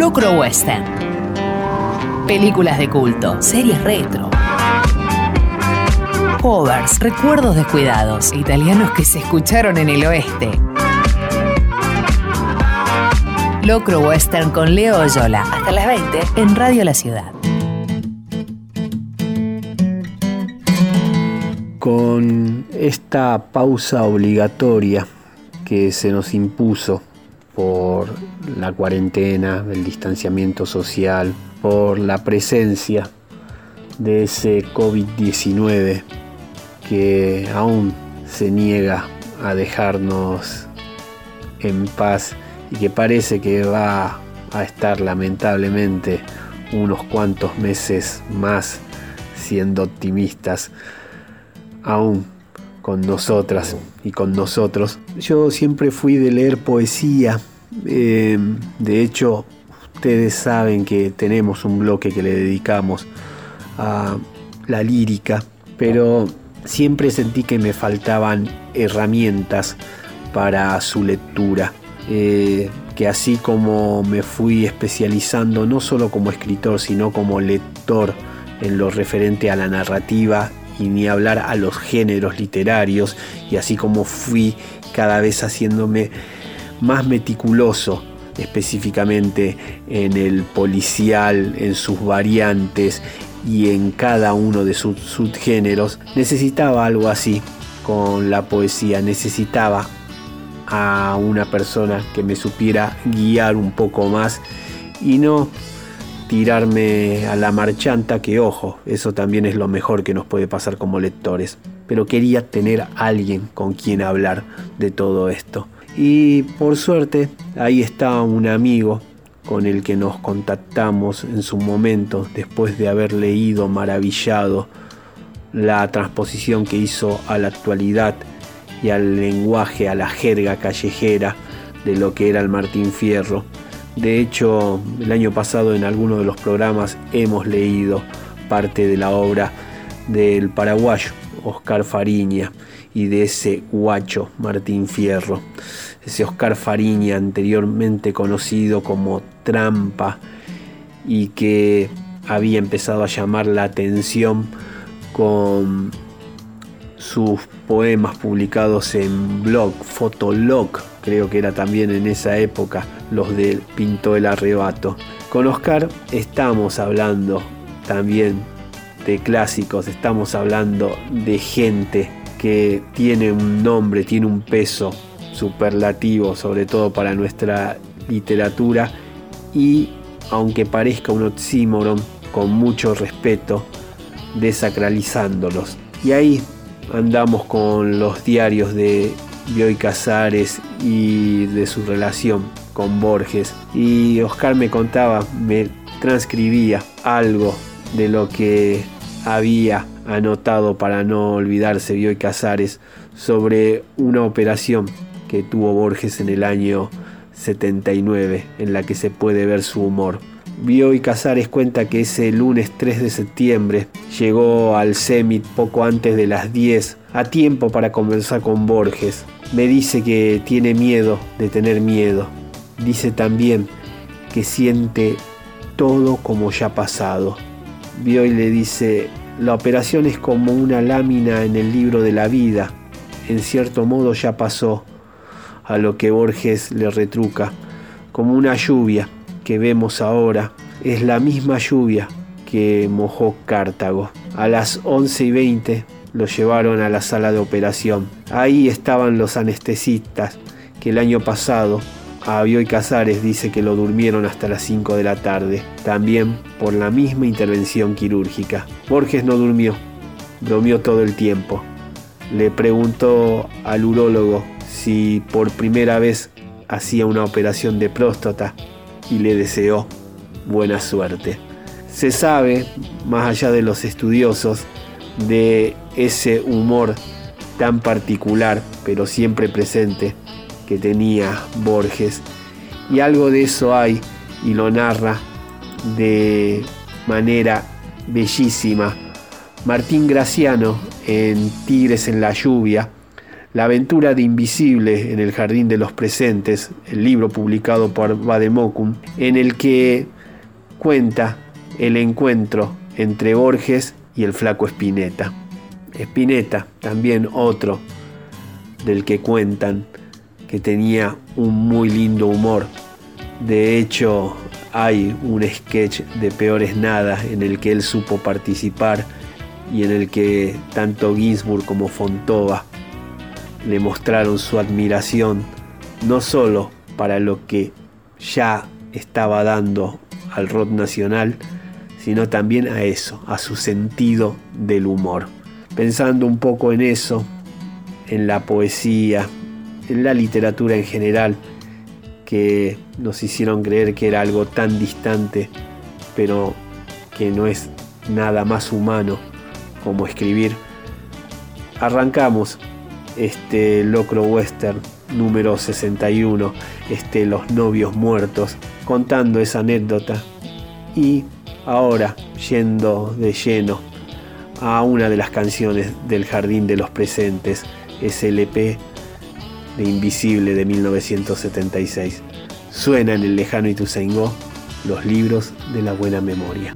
Locro Western. Películas de culto, series retro. Covers, recuerdos descuidados, italianos que se escucharon en el oeste. Locro Western con Leo Oyola. Hasta las 20 en Radio La Ciudad. Con esta pausa obligatoria que se nos impuso por la cuarentena, el distanciamiento social, por la presencia de ese COVID-19 que aún se niega a dejarnos en paz y que parece que va a estar lamentablemente unos cuantos meses más siendo optimistas aún con nosotras y con nosotros. Yo siempre fui de leer poesía, eh, de hecho ustedes saben que tenemos un bloque que le dedicamos a la lírica, pero siempre sentí que me faltaban herramientas para su lectura. Eh, que así como me fui especializando no solo como escritor, sino como lector en lo referente a la narrativa y ni hablar a los géneros literarios, y así como fui cada vez haciéndome más meticuloso específicamente en el policial, en sus variantes y en cada uno de sus subgéneros, necesitaba algo así con la poesía, necesitaba a una persona que me supiera guiar un poco más y no tirarme a la marchanta, que ojo, eso también es lo mejor que nos puede pasar como lectores. Pero quería tener alguien con quien hablar de todo esto. Y por suerte, ahí está un amigo con el que nos contactamos en su momento, después de haber leído maravillado la transposición que hizo a la actualidad y al lenguaje, a la jerga callejera de lo que era el Martín Fierro. De hecho, el año pasado en alguno de los programas hemos leído parte de la obra del paraguayo Oscar Fariña y de ese guacho Martín Fierro. Ese Oscar Fariña anteriormente conocido como Trampa y que había empezado a llamar la atención con sus poemas publicados en blog, Fotolog, creo que era también en esa época, los del Pinto el Arrebato. Con Oscar estamos hablando también de clásicos, estamos hablando de gente que tiene un nombre, tiene un peso superlativo, sobre todo para nuestra literatura, y aunque parezca un oxímoron, con mucho respeto, desacralizándolos. Y ahí andamos con los diarios de Bioy Casares y de su relación con Borges. Y Oscar me contaba, me transcribía algo de lo que había anotado para no olvidarse Bioy Casares sobre una operación que tuvo Borges en el año 79 en la que se puede ver su humor. Bioy Casares cuenta que ese lunes 3 de septiembre llegó al CEMIT poco antes de las 10, a tiempo para conversar con Borges. Me dice que tiene miedo de tener miedo. Dice también que siente todo como ya pasado. Bioy le dice, la operación es como una lámina en el libro de la vida. En cierto modo ya pasó, a lo que Borges le retruca, como una lluvia que vemos ahora es la misma lluvia que mojó Cartago. A las 11 y 20 lo llevaron a la sala de operación. Ahí estaban los anestesistas que el año pasado a Casares dice que lo durmieron hasta las 5 de la tarde, también por la misma intervención quirúrgica. Borges no durmió, bromeó todo el tiempo. Le preguntó al urólogo si por primera vez hacía una operación de próstata y le deseó buena suerte. Se sabe, más allá de los estudiosos, de ese humor tan particular, pero siempre presente, que tenía Borges. Y algo de eso hay y lo narra de manera bellísima. Martín Graciano en Tigres en la lluvia La aventura de Invisible en el Jardín de los Presentes, el libro publicado por Vademocum, en el que cuenta el encuentro entre Borges y el flaco Spinetta. Spinetta, también otro del que cuentan que tenía un muy lindo humor. De hecho, hay un sketch de Peores Nada en el que él supo participar y en el que tanto Ginsburg como Fontova le mostraron su admiración no solo para lo que ya estaba dando al rock nacional, sino también a eso, a su sentido del humor. Pensando un poco en eso, en la poesía, en la literatura en general, que nos hicieron creer que era algo tan distante, pero que no es nada más humano como escribir. Arrancamos este locro western número 61, este Los novios muertos, contando esa anécdota y ahora yendo de lleno a una de las canciones del Jardín de los Presentes, SLP de Invisible de 1976. Suena en el lejano Ituzaingó los libros de la buena memoria.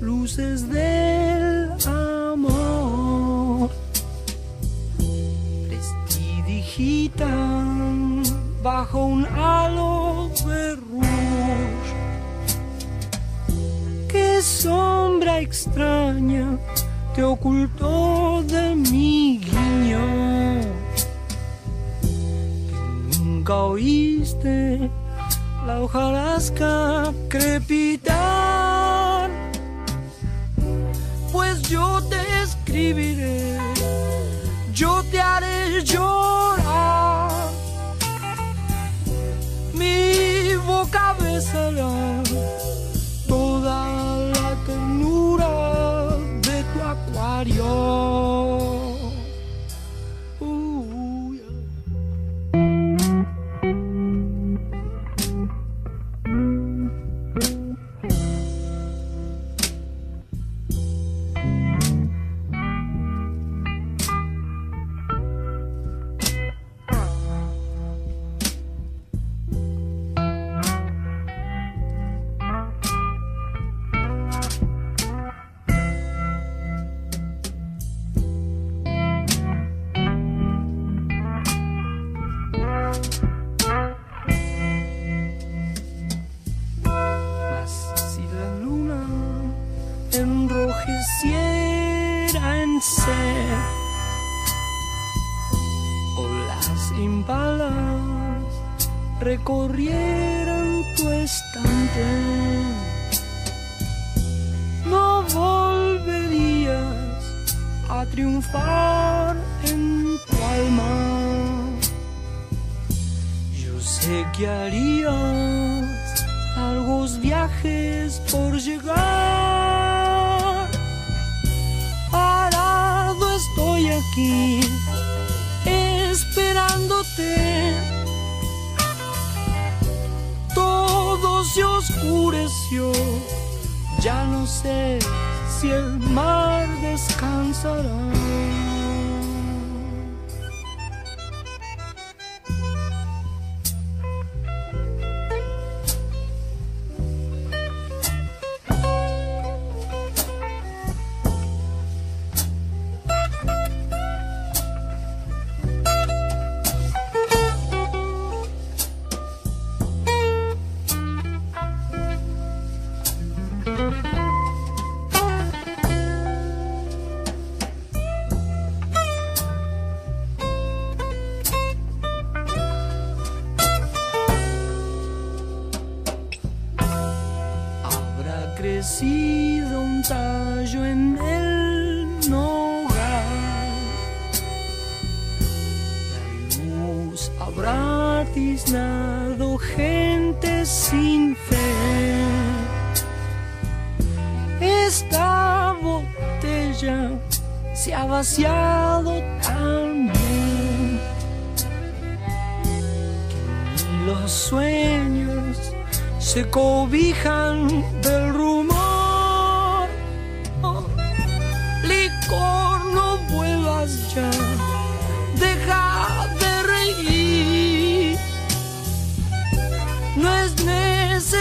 Luces del amor prestidigitan bajo un halo de. Qué sombra extraña te ocultó de mi guiño. Nunca oíste la hojarasca crepitar pues yo te escribiré, yo te haré llorar. Mi boca besará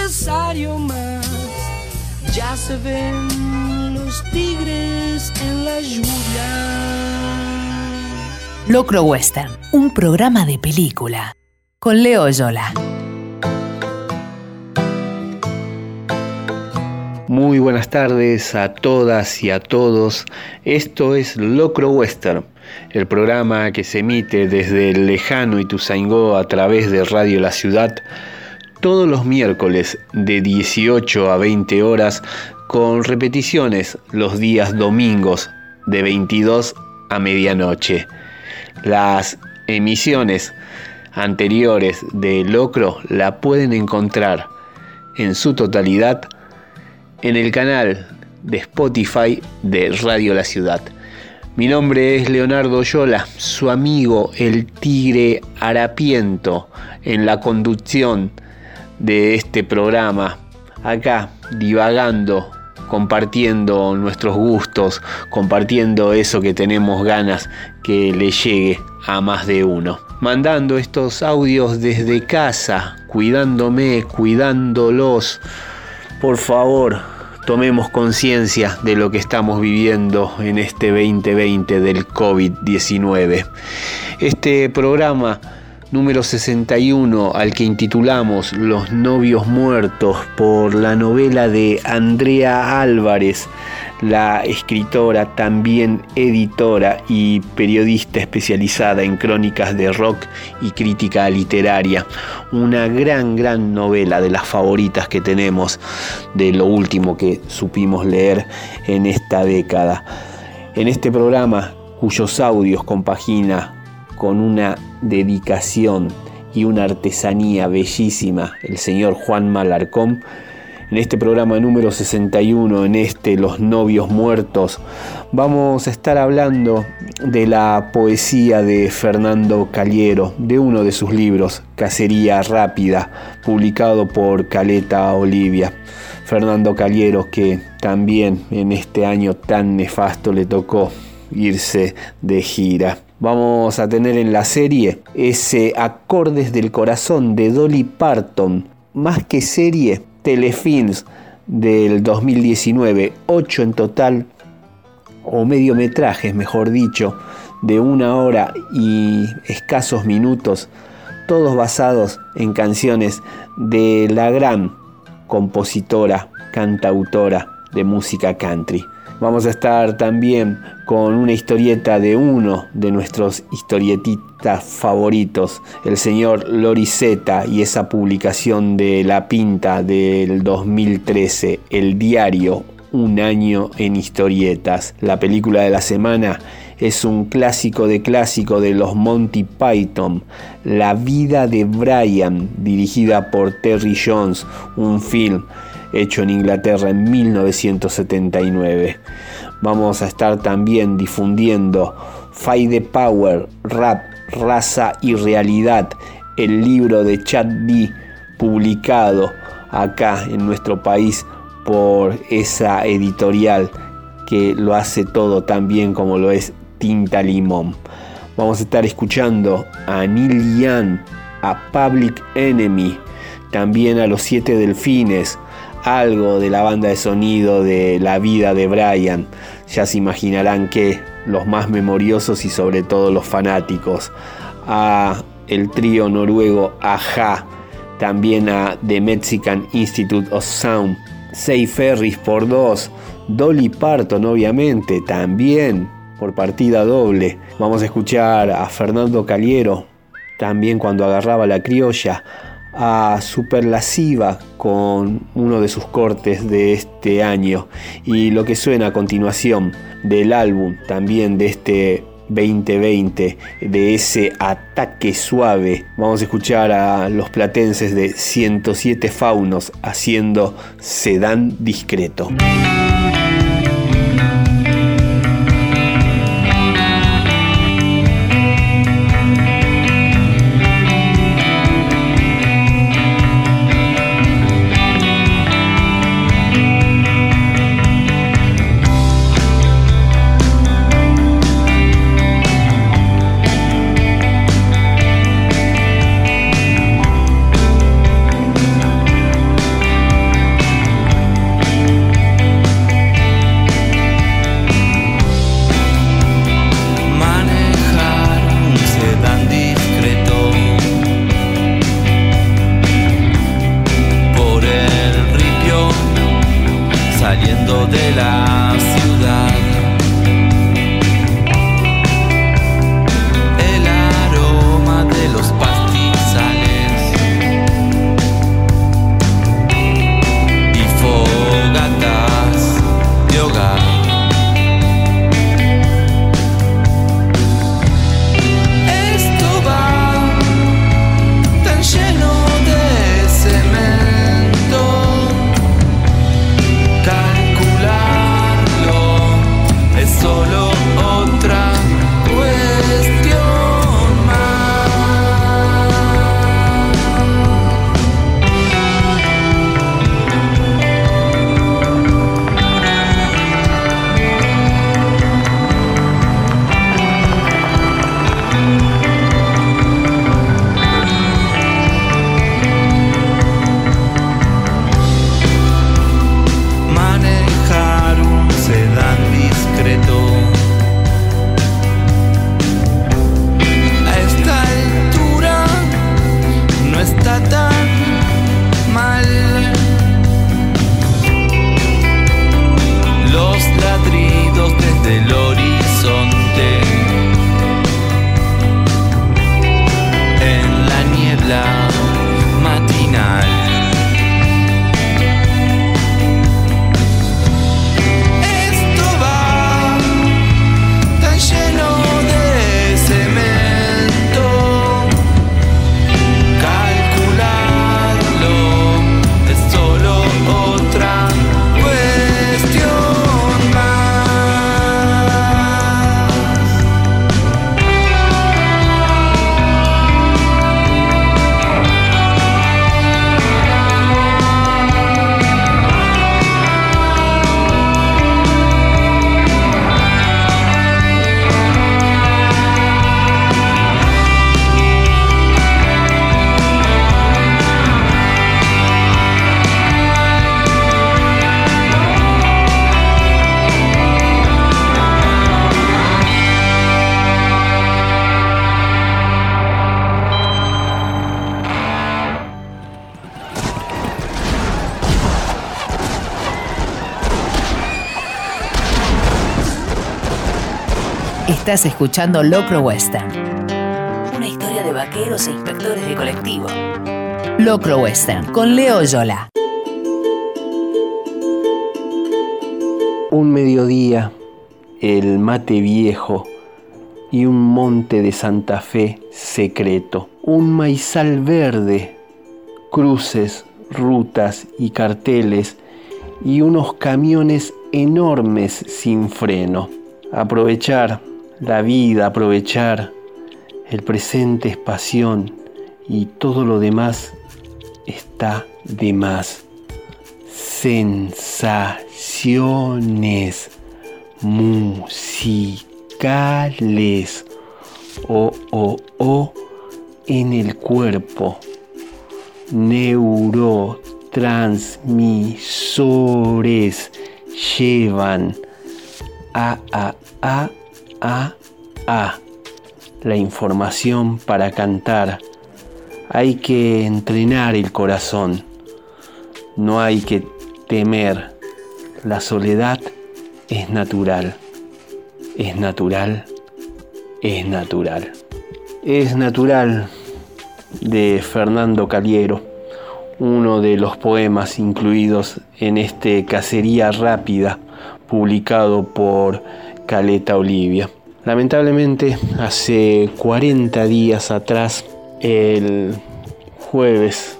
necesario más, ya se ven los tigres en la lluvia. Locro Western, un programa de película. Con Leo Yola. Muy buenas tardes a todas y a todos. Esto es Locro Western, el programa que se emite desde el lejano Ituzaingó a través de Radio La Ciudad todos los miércoles de 18 a 20 horas con repeticiones los días domingos de 22 a medianoche. Las emisiones anteriores de Locro la pueden encontrar en su totalidad en el canal de Spotify de Radio La Ciudad. Mi nombre es Leonardo Yola, su amigo el Tigre Harapiento en la conducción de este programa. Acá divagando, compartiendo nuestros gustos, compartiendo eso que tenemos ganas que le llegue a más de uno. Mandando estos audios desde casa, cuidándome, cuidándolos por favor, tomemos conciencia de lo que estamos viviendo en este 2020 del COVID-19. Este programa número 61 al que intitulamos Los novios muertos por la novela de Andrea Álvarez, la escritora, también editora y periodista especializada en crónicas de rock y crítica literaria. Una gran, gran novela de las favoritas que tenemos de lo último que supimos leer en esta década. En este programa, cuyos audios compagina con una dedicación y una artesanía bellísima el señor Juan Malarcón, en este programa número 61, en este Los novios muertos, vamos a estar hablando de la poesía de Fernando Caliero, de uno de sus libros, Cacería Rápida, publicado por Caleta Olivia. Fernando Caliero que también en este año tan nefasto le tocó irse de gira. Vamos a tener en la serie ese Acordes del Corazón de Dolly Parton. Más que serie, telefilms del 2019, 8 en total, o mediometrajes, mejor dicho, de una hora y escasos minutos, todos basados en canciones de la gran compositora, cantautora de música country. Vamos a estar también con una historieta de uno de nuestros historietistas favoritos, el señor Lorizeta, y esa publicación de La Pinta del 2013, El Diario, un año en historietas. La película de la semana es un clásico de clásico de los Monty Python, La vida de Brian, dirigida por Terry Jones, un film hecho en Inglaterra en 1979. Vamos a estar también difundiendo Fight the Power, Rap, Raza y Realidad, el libro de Chad D publicado acá en nuestro país por esa editorial que lo hace todo tan bien como lo es Tinta Limón. Vamos a estar escuchando a Neil Young, a Public Enemy, también a los Siete Delfines, algo de la banda de sonido de la vida de Brian. Ya se imaginarán que los más memoriosos y sobre todo los fanáticos. A el trío noruego Aja, también a The Mexican Institute of Sound, Say Ferris por dos, Dolly Parton obviamente, también por partida doble. Vamos a escuchar a Fernando Caliero, también cuando agarraba la criolla, a Superlasiva con uno de sus cortes de este año y lo que suena a continuación del álbum también de este 2020, de ese ataque suave. Vamos a escuchar a los platenses de 107 Faunos haciendo Sedán Discreto. Estás escuchando Locro Western. Una historia de vaqueros e inspectores de colectivo. Locro Western con Leo Yola. Un mediodía, el mate viejo y un monte de Santa Fe secreto. Un maizal verde, cruces, rutas y carteles y unos camiones enormes sin freno. Aprovechar la vida, aprovechar, el presente es pasión y todo lo demás está de más. Sensaciones musicales o, o, o en el cuerpo. Neurotransmisores llevan a, a, a a A. La información para cantar. Hay que entrenar el corazón. No hay que temer. La soledad es natural. Es natural. Es natural. Es natural de Fernando Caliero, uno de los poemas incluidos en este Cacería Rápida, publicado por Caleta Olivia. Lamentablemente, hace 40 días atrás, el jueves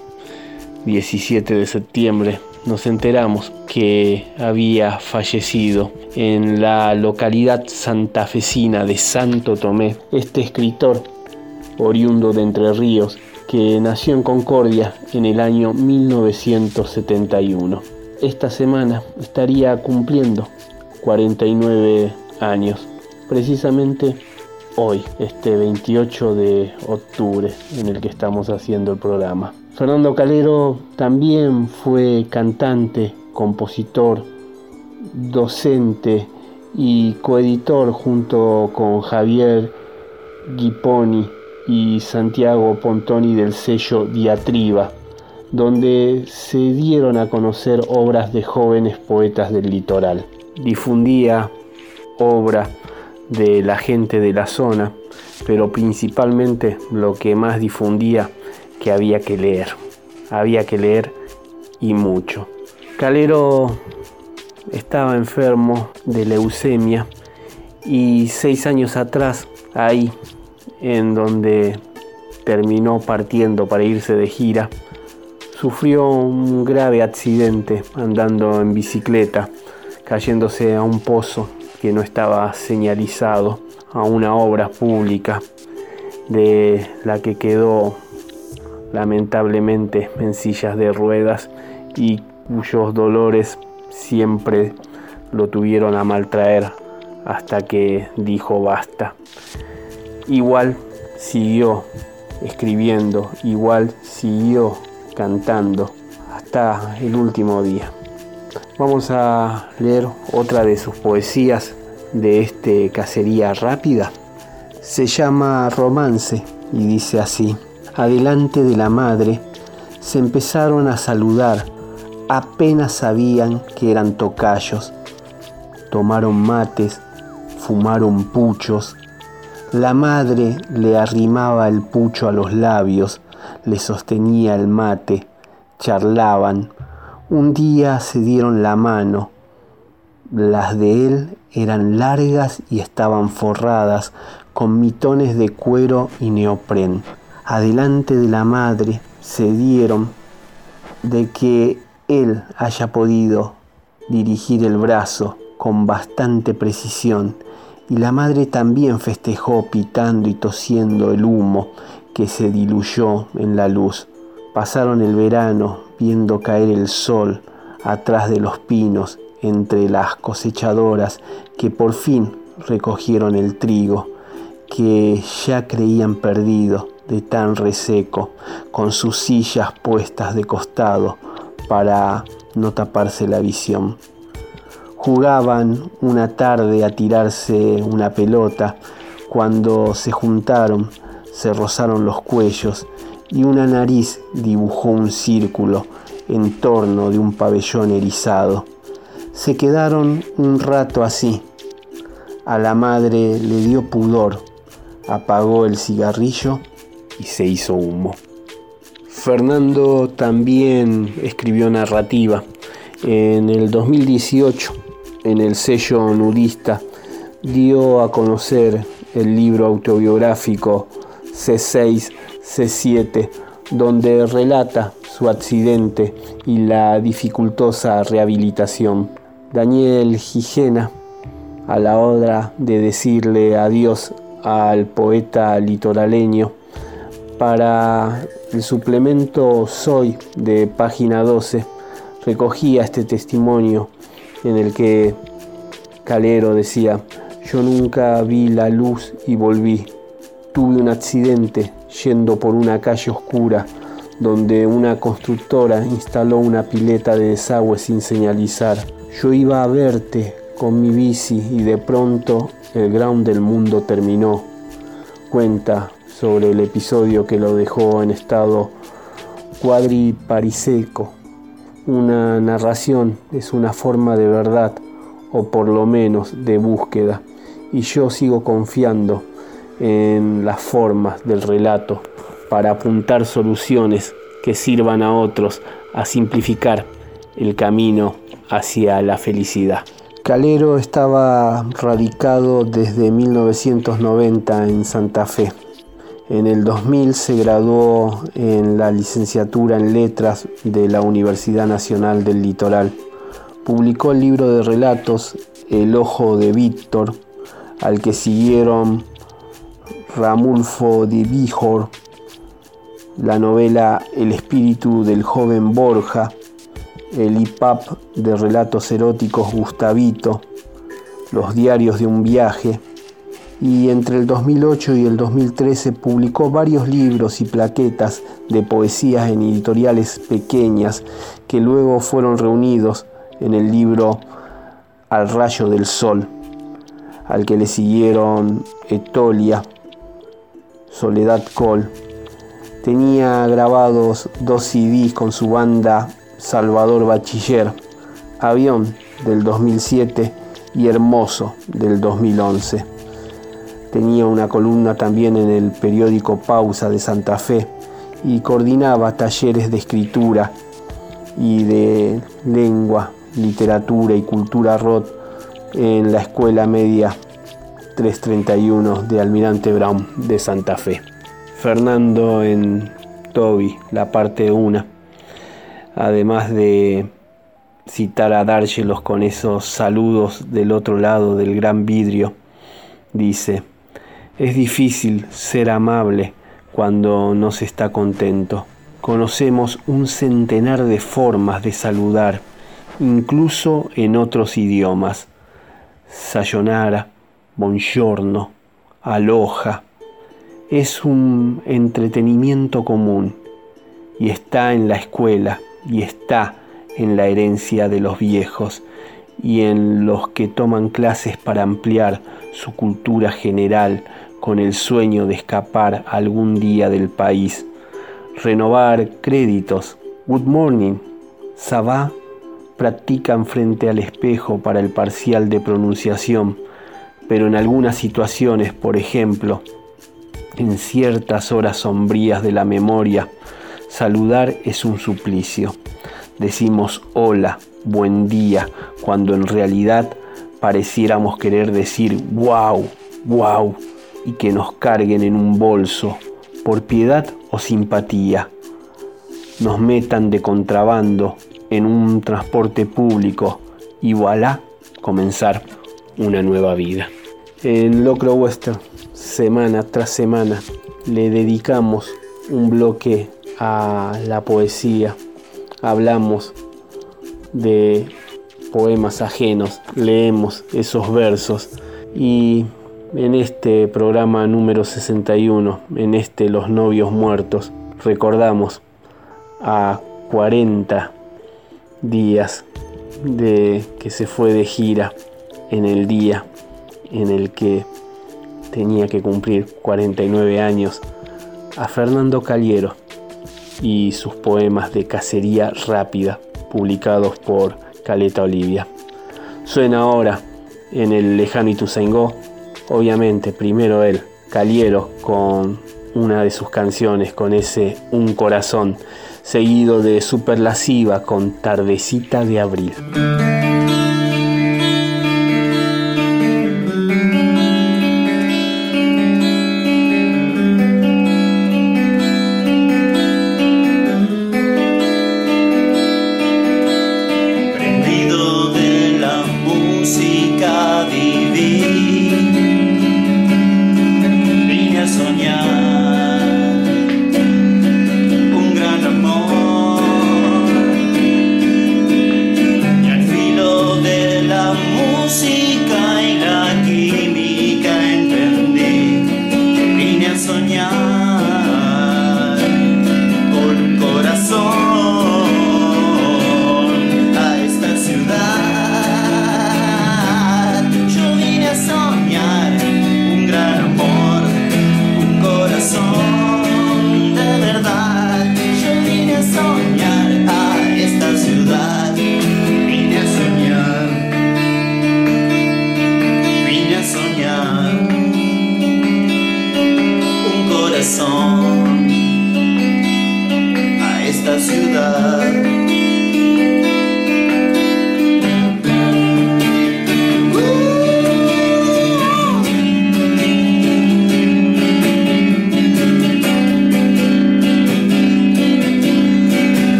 17 de septiembre, nos enteramos que había fallecido en la localidad santafesina de Santo Tomé este escritor oriundo de Entre Ríos que nació en Concordia en el año 1971. Esta semana estaría cumpliendo 49 años, precisamente hoy, este 28 de octubre en el que estamos haciendo el programa. Fernando Calero también fue cantante, compositor, docente y coeditor junto con Javier Guiponi y Santiago Pontoni del sello Diatriba, donde se dieron a conocer obras de jóvenes poetas del litoral. Difundía obra de la gente de la zona, pero principalmente lo que más difundía que había que leer. Había que leer y mucho. Calero estaba enfermo de leucemia y seis años atrás, ahí en donde terminó partiendo para irse de gira, sufrió un grave accidente andando en bicicleta, cayéndose a un pozo que no estaba señalizado, a una obra pública de la que quedó lamentablemente en sillas de ruedas y cuyos dolores siempre lo tuvieron a maltraer hasta que dijo basta. Igual siguió escribiendo, igual siguió cantando hasta el último día. Vamos a leer otra de sus poesías de este Cacería Rápida. Se llama Romance y dice así. Adelante de la madre se empezaron a saludar, apenas sabían que eran tocayos. Tomaron mates, fumaron puchos, la madre le arrimaba el pucho a los labios, le sostenía el mate, charlaban. Un día se dieron la mano. Las de él eran largas y estaban forradas con mitones de cuero y neopren. Adelante de la madre se dieron de que él haya podido dirigir el brazo con bastante precisión y la madre también festejó pitando y tosiendo el humo que se diluyó en la luz. Pasaron el verano viendo caer el sol atrás de los pinos entre las cosechadoras que por fin recogieron el trigo que ya creían perdido de tan reseco, con sus sillas puestas de costado para no taparse la visión. Jugaban una tarde a tirarse una pelota. Cuando se juntaron, se rozaron los cuellos y una nariz dibujó un círculo en torno de un pabellón erizado. Se quedaron un rato así. A la madre le dio pudor, apagó el cigarrillo y se hizo humo. Fernando también escribió narrativa. En el 2018 en el sello nudista, dio a conocer el libro autobiográfico C6, C7, donde relata su accidente y la dificultosa rehabilitación. Daniel Gijena, a la hora de decirle adiós al poeta litoraleño, para el suplemento Soy de página 12, recogía este testimonio en el que Calero decía, yo nunca vi la luz y volví. Tuve un accidente yendo por una calle oscura donde una constructora instaló una pileta de desagüe sin señalizar. Yo iba a verte con mi bici y de pronto el ground del mundo terminó. Cuenta sobre el episodio que lo dejó en estado cuadripariseco una narración es una forma de verdad o por lo menos de búsqueda y yo sigo confiando en las formas del relato para apuntar soluciones que sirvan a otros a simplificar el camino hacia la felicidad. Calero estaba radicado desde 1990 en Santa Fe. En el 2000 se graduó en la licenciatura en letras de la Universidad Nacional del Litoral. Publicó el libro de relatos El Ojo de Víctor, al que siguieron Ramulfo de Bijor, la novela El espíritu del joven Borja, el IPAP de relatos eróticos Gustavito, los diarios de un viaje, y entre el 2008 y el 2013 publicó varios libros y plaquetas de poesías en editoriales pequeñas que luego fueron reunidos en el libro Al rayo del sol, al que le siguieron Etolia, Soledad Cole. Tenía grabados dos CDs con su banda Salvador Bachiller, Avión del 2007 y Hermoso del 2011. Tenía una columna también en el periódico Pausa de Santa Fe y coordinaba talleres de escritura y de lengua, literatura y cultura ROT en la Escuela Media 331 de Almirante Brown de Santa Fe. Fernando en Toby, la parte 1 además de citar a Dárgelos con esos saludos del otro lado del gran vidrio, dice, es difícil ser amable cuando no se está contento. Conocemos un centenar de formas de saludar, incluso en otros idiomas. Sayonara, buongiorno, aloha. Es un entretenimiento común y está en la escuela y está en la herencia de los viejos y en los que toman clases para ampliar su cultura general con el sueño de escapar algún día del país, renovar créditos, good morning, sabá, practican frente al espejo para el parcial de pronunciación, pero en algunas situaciones, por ejemplo, en ciertas horas sombrías de la memoria, Saludar es un suplicio. Decimos hola, buen día, cuando en realidad pareciéramos querer decir wow, wow, y que nos carguen en un bolso, por piedad o simpatía. Nos metan de contrabando en un transporte público y voilà, comenzar una nueva vida. En Locro Western, semana tras semana, le dedicamos un bloque a la poesía, hablamos de poemas ajenos, leemos esos versos. Y en este programa número 61, en este Los novios muertos, recordamos a 40 días de que se fue de gira en el día en el que tenía que cumplir 49 años a Fernando Caliero y sus poemas de cacería rápida, publicados por Caleta Olivia. Suena ahora en el lejano Ituzaingó, obviamente primero él, Caliero, con una de sus canciones, con ese Un Corazón, seguido de Superlasiva con Tardecita de Abril.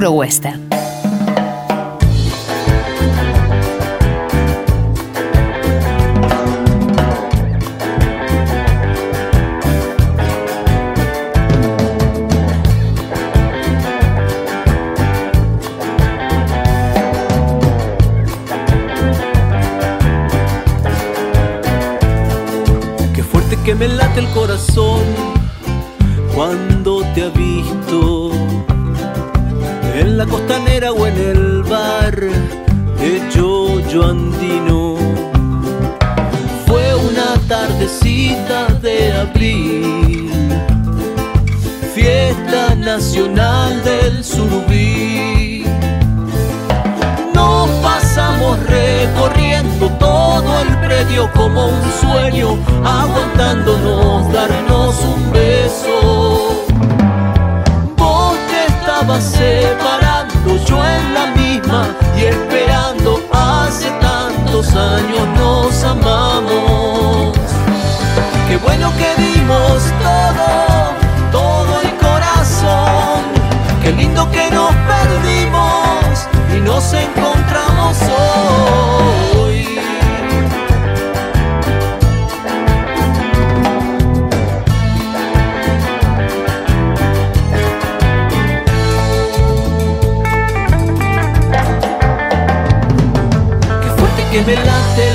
Locro Western. Predio como un sueño, aguantándonos darnos un beso separando, yo en la misma y esperando. Hace tantos años nos amamos. Qué bueno que dimos todo, todo el corazón. Qué lindo que me late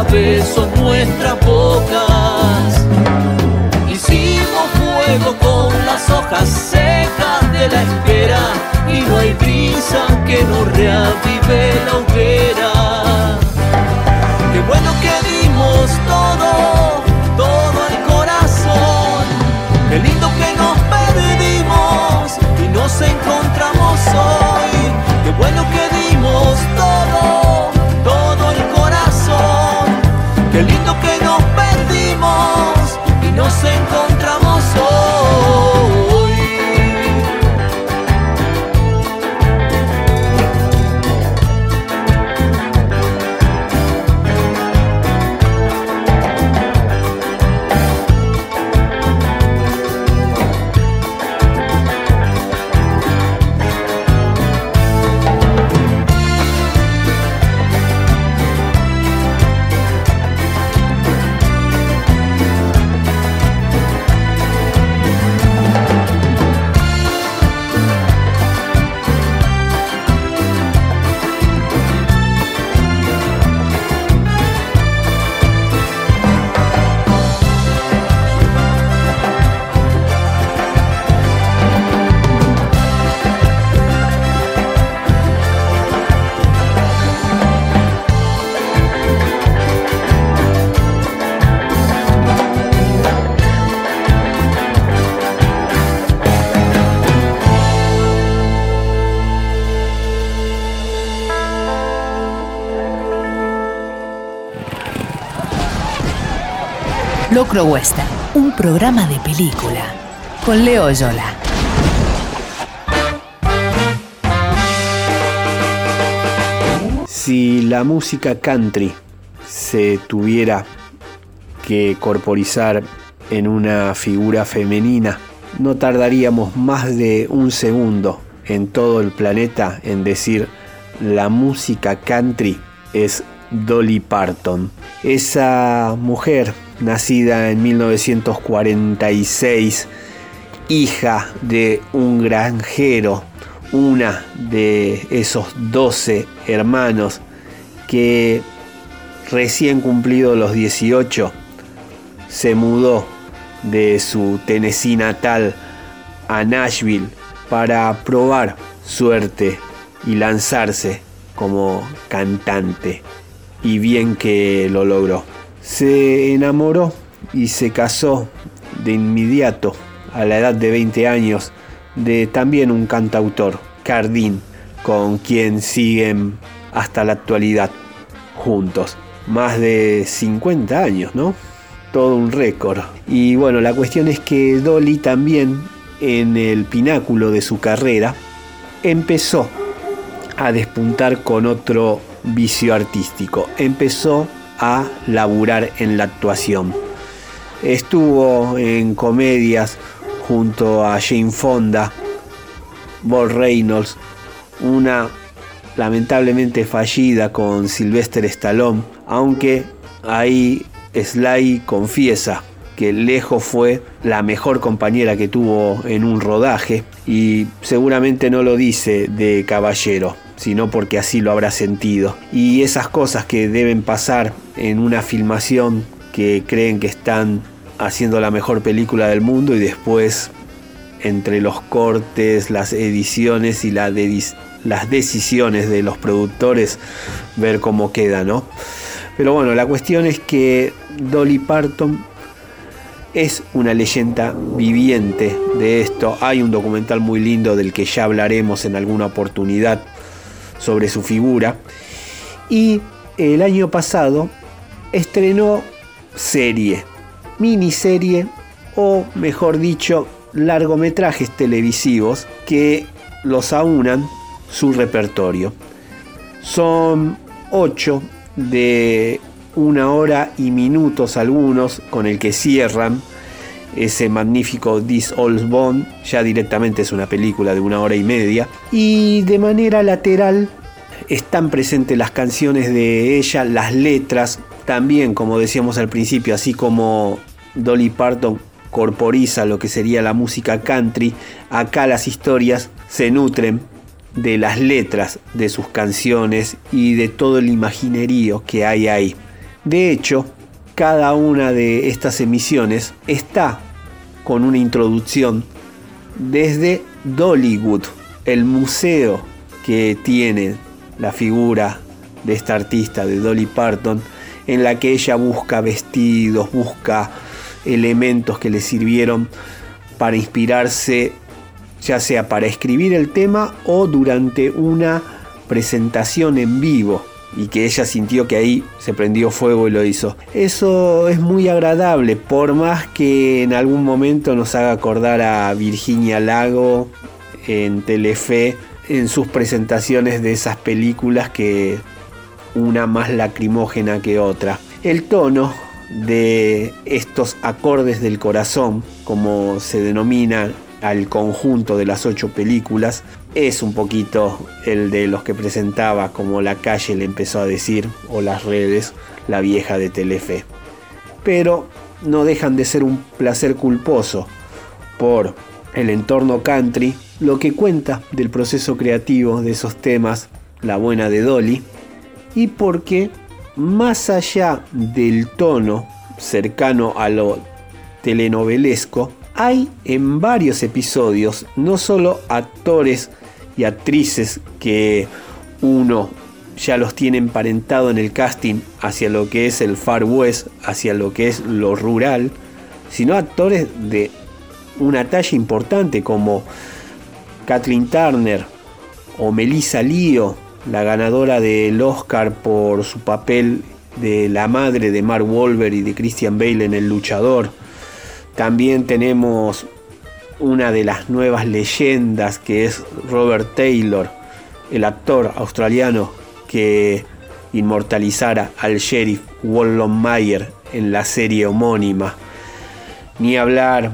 a besos nuestras bocas. Hicimos fuego con las hojas secas de la espera y no hay brisa que nos reavive la hoguera. Qué bueno que dimos todo, todo el corazón. Qué lindo que nos perdimos y nos encontramos hoy. Qué bueno que dimos todo, Locro Western, un programa de película con Leo Yola. Si la música country se tuviera que corporizar en una figura femenina, no tardaríamos más de un segundo en todo el planeta en decir la música country es Dolly Parton. Esa mujer, nacida en 1946, hija de un granjero, una de esos 12 hermanos que recién cumplido los 18 se mudó de su Tennessee natal a Nashville para probar suerte y lanzarse como cantante. Y bien que lo logró. Se enamoró y se casó de inmediato, a la edad de 20 años, de también un cantautor, Cardin, con quien siguen hasta la actualidad juntos. Más de 50 años, ¿no? Todo un récord. Y bueno, la cuestión es que Dolly también, en el pináculo de su carrera, empezó a despuntar con otro vicio artístico. Empezó a laburar en la actuación. Estuvo en comedias junto a Jane Fonda, Bob Reynolds, una lamentablemente fallida con Sylvester Stallone, aunque ahí Sly confiesa que lejos fue la mejor compañera que tuvo en un rodaje y seguramente no lo dice de caballero, sino porque así lo habrá sentido. Y esas cosas que deben pasar en una filmación que creen que están haciendo la mejor película del mundo y después entre los cortes, las ediciones y las decisiones de los productores ver cómo queda, ¿no? Pero bueno, la cuestión es que Dolly Parton es una leyenda viviente de esto. Hay un documental muy lindo del que ya hablaremos en alguna oportunidad sobre su figura. Y el año pasado estrenó serie, miniserie o mejor dicho, largometrajes televisivos que los aunan su repertorio. Son ocho de una hora y minutos algunos con el que cierran ese magnífico This Old Bond, ya directamente es una película de una hora y media, y de manera lateral están presentes las canciones de ella, las letras, también como decíamos al principio, así como Dolly Parton corporiza lo que sería la música country, acá las historias se nutren de las letras de sus canciones y de todo el imaginerío que hay ahí. De hecho, cada una de estas emisiones está con una introducción desde Dollywood, el museo que tiene la figura de esta artista, de Dolly Parton, en la que ella busca vestidos, busca elementos que le sirvieron para inspirarse, ya sea para escribir el tema o durante una presentación en vivo y que ella sintió que ahí se prendió fuego y lo hizo. Eso es muy agradable, por más que en algún momento nos haga acordar a Virginia Lago en Telefe en sus presentaciones de esas películas que una más lacrimógena que otra. El tono de estos acordes del corazón, como se denomina al conjunto de las ocho películas, es un poquito el de los que presentaba, como la calle le empezó a decir, o las redes, la vieja de Telefe. Pero no dejan de ser un placer culposo por el entorno country, lo que cuenta del proceso creativo de esos temas, La buena de Dolly, y porque más allá del tono cercano a lo telenovelesco, hay en varios episodios no solo actores y actrices que uno ya los tiene emparentado en el casting hacia lo que es el Far West, hacia lo que es lo rural, sino actores de una talla importante como Kathleen Turner o Melissa Leo, la ganadora del Oscar por su papel de la madre de Mark Wolver y de Christian Bale en El Luchador. También tenemos una de las nuevas leyendas que es Robert Taylor, el actor australiano que inmortalizara al sheriff Wallon Mayer en la serie homónima. Ni hablar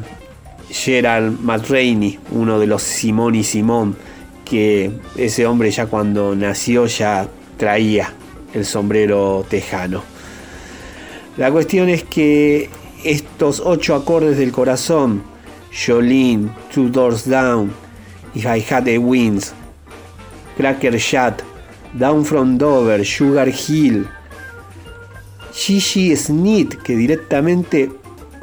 Gerald McRaney, uno de los Simón y Simón, que ese hombre ya cuando nació ya traía el sombrero tejano. La cuestión es que estos ocho acordes del corazón, Jolene, Two Doors Down, y I Had the Winds, Cracker Shot, Down from Dover, Sugar Hill, Gigi Snit, que directamente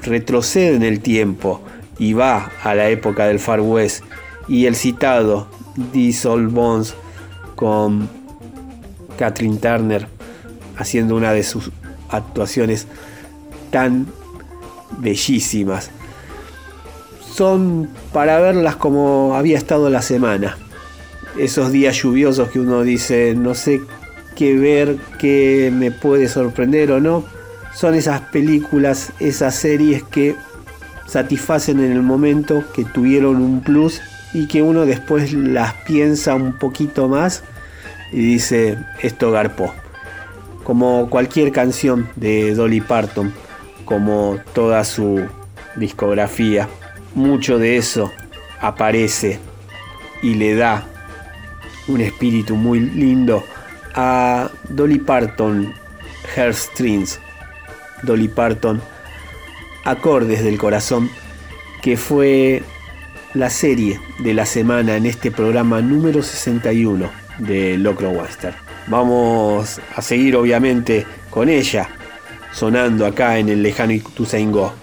retrocede en el tiempo y va a la época del Far West, y el citado Diesel Bones con Catherine Turner haciendo una de sus actuaciones tan bellísimas. Son para verlas como había estado la semana. Esos días lluviosos que uno dice, no sé qué ver, qué me puede sorprender o no. Son esas películas, esas series que satisfacen en el momento, que tuvieron un plus y que uno después las piensa un poquito más y dice, esto garpó. Como cualquier canción de Dolly Parton, como toda su discografía, mucho de eso aparece y le da un espíritu muy lindo a Dolly Parton Heartstrings. Dolly Parton Acordes del Corazón, que fue la serie de la semana en este programa número 61 de Locro Western. Vamos a seguir obviamente con ella, sonando acá en el lejano Ituzaingó.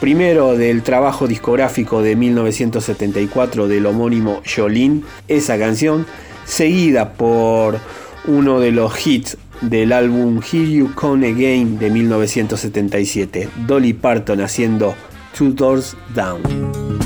Primero del trabajo discográfico de 1974 del homónimo Jolene, esa canción, seguida por uno de los hits del álbum Here You Come Again de 1977, Dolly Parton haciendo Two Doors Down.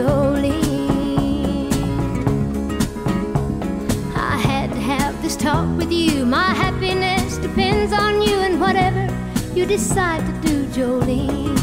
Jolene. I had to have this talk with you. My happiness depends on you and whatever you decide to do, Jolene.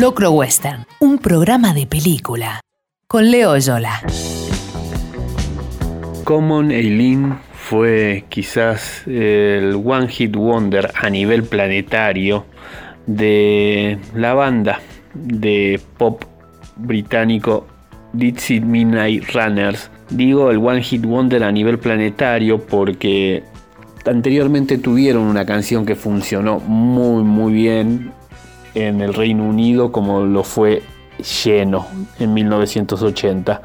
Locro Western, un programa de película. Con Leo Yola. Common Eileen fue quizás el One Hit Wonder a nivel planetario de la banda de pop británico Dixie Midnight Runners. Digo el One Hit Wonder a nivel planetario porque anteriormente tuvieron una canción que funcionó muy muy bien en el Reino Unido como lo fue Lleno en 1980.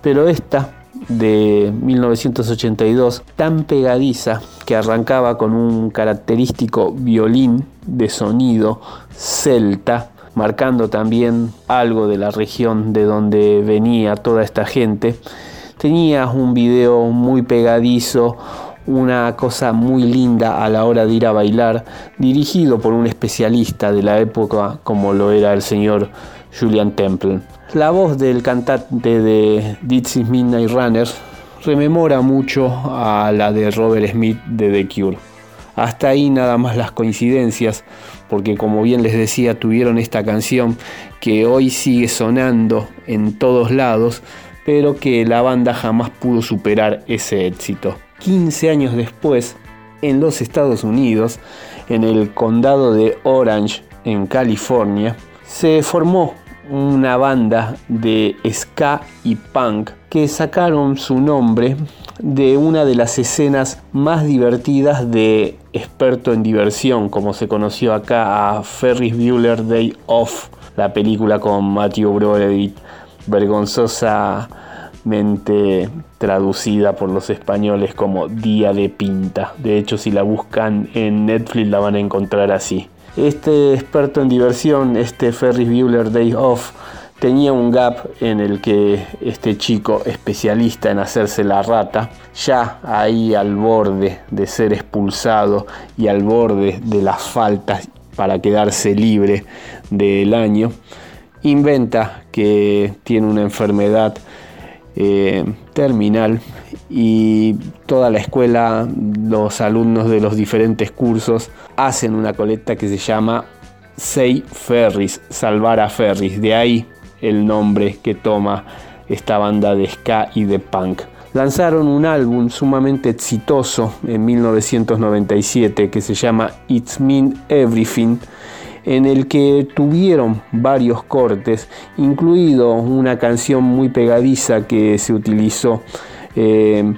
Pero esta de 1982 tan pegadiza que arrancaba con un característico violín de sonido celta, marcando también algo de la región de donde venía toda esta gente. Tenía un video muy pegadizo, una cosa muy linda a la hora de ir a bailar, dirigido por un especialista de la época como lo era el señor Julian Temple. La voz del cantante de Dixie's Midnight Runners rememora mucho a la de Robert Smith de The Cure. Hasta ahí nada más las coincidencias, porque como bien les decía, tuvieron esta canción que hoy sigue sonando en todos lados, pero que la banda jamás pudo superar ese éxito. 15 años después, en los Estados Unidos, en el condado de Orange, en California, se formó una banda de ska y punk que sacaron su nombre de una de las escenas más divertidas de experto en diversión, como se conoció acá a Ferris Bueller Day Off, la película con Matthew Broderick, traducida por los españoles como Día de Pinta. De hecho, si la buscan en Netflix la van a encontrar así. Este experto en diversión, este Ferris Bueller Day Off, tenía un gap en el que este chico especialista en hacerse la rata, ya ahí al borde de ser expulsado y al borde de las faltas para quedarse libre del año, inventa que tiene una enfermedad eh, terminal y toda la escuela, los alumnos de los diferentes cursos hacen una colecta que se llama Save Ferris, salvar a Ferris, de ahí el nombre que toma esta banda de ska y de punk. Lanzaron un álbum sumamente exitoso en 1997 que se llama It's Mean Everything, en el que tuvieron varios cortes, incluido una canción muy pegadiza que se utilizó eh,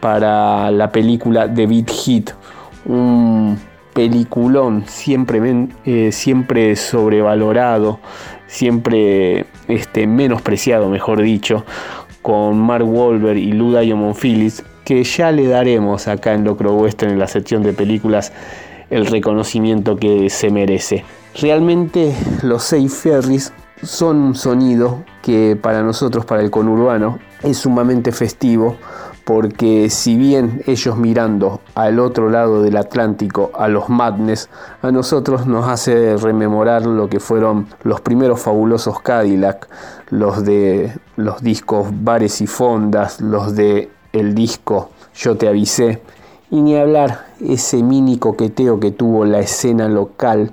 para la película The Beat Hit, un peliculón, siempre, eh, siempre sobrevalorado, siempre este, menospreciado, mejor dicho, con Mark Wahlberg y Lou Diamond Phillips, que ya le daremos acá en Locro Western en la sección de películas el reconocimiento que se merece. Realmente los seis ferries son un sonido que para nosotros, para el conurbano, es sumamente festivo porque si bien ellos mirando al otro lado del Atlántico a los Madness, a nosotros nos hace rememorar lo que fueron los primeros fabulosos Cadillac, los de los discos Bares y Fondas, los de el disco Yo te avisé, y ni hablar ese mini coqueteo que tuvo la escena local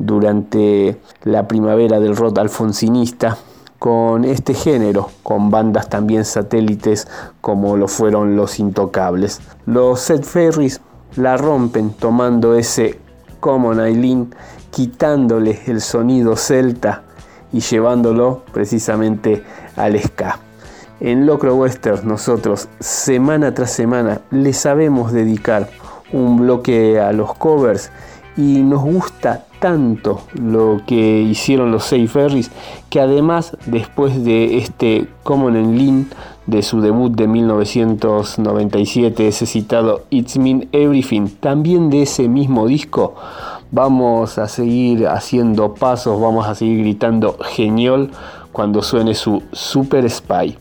durante la primavera del rock alfonsinista con este género, con bandas también satélites como lo fueron los Intocables. Los Set Ferries la rompen tomando ese Common Eileen, quitándole el sonido celta y llevándolo precisamente al ska. En Locro Western nosotros semana tras semana le sabemos dedicar un bloque a los covers y nos gusta tanto lo que hicieron los Ferries que además después de este Common en Lean de su debut de 1997 ese citado It's Mean Everything también de ese mismo disco vamos a seguir haciendo pasos vamos a seguir gritando genial cuando suene su Super Spy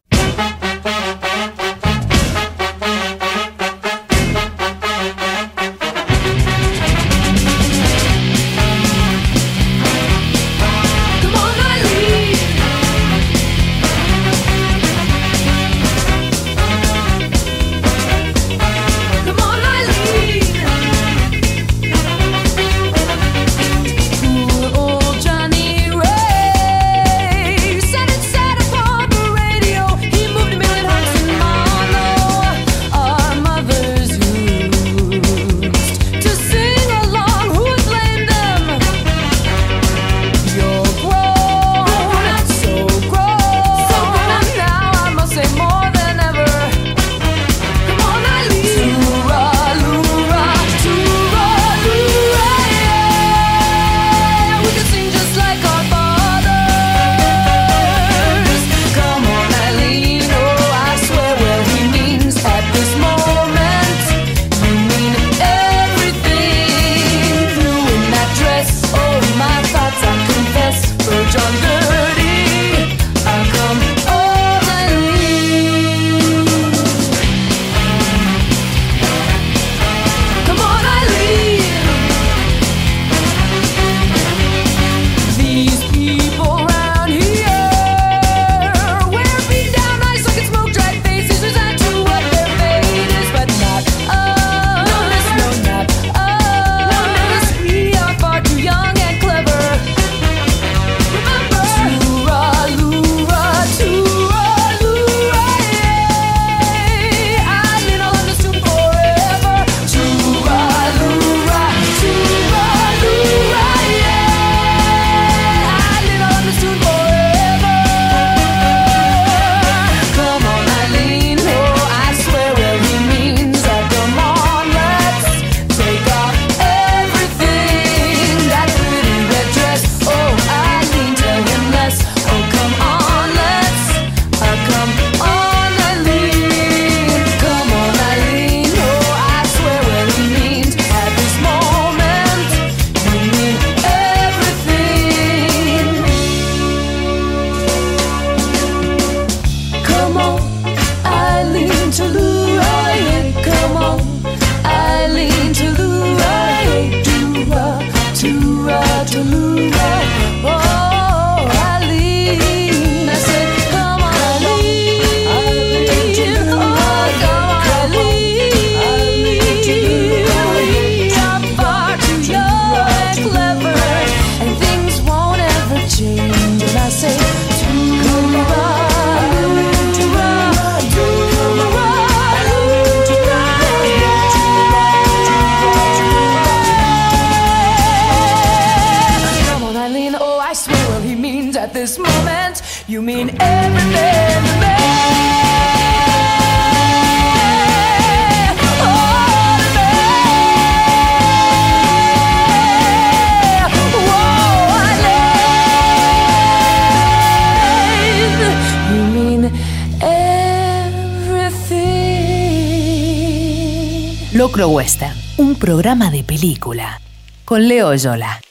Western, un programa de película. Con Leo Yola.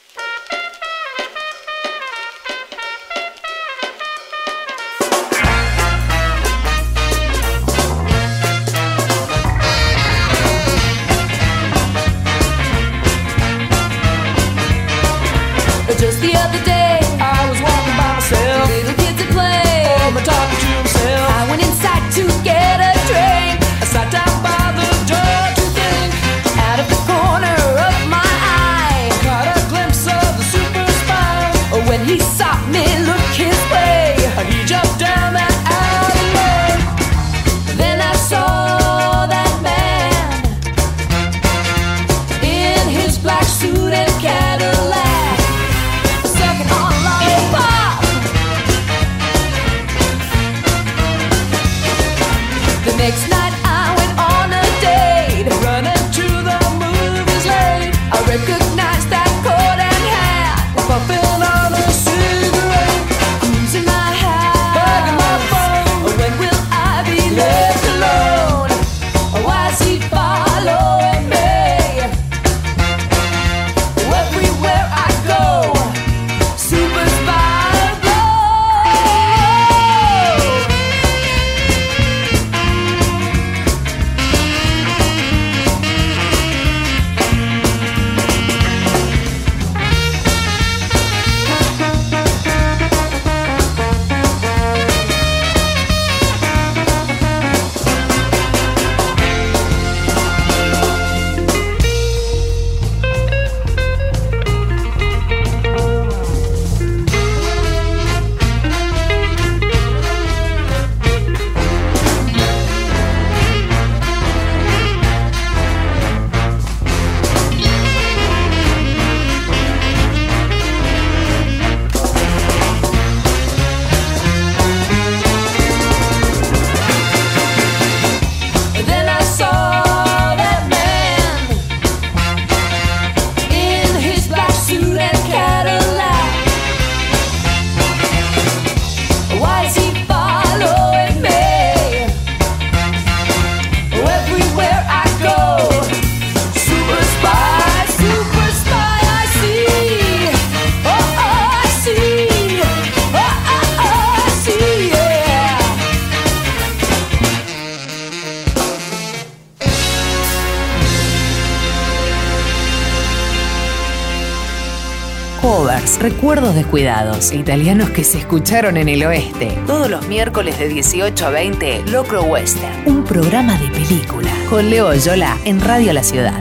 Descuidados, italianos que se escucharon en el oeste. Todos los miércoles de 18 a 20, Locro Western, un programa de película. Con Leo Yola en Radio La Ciudad.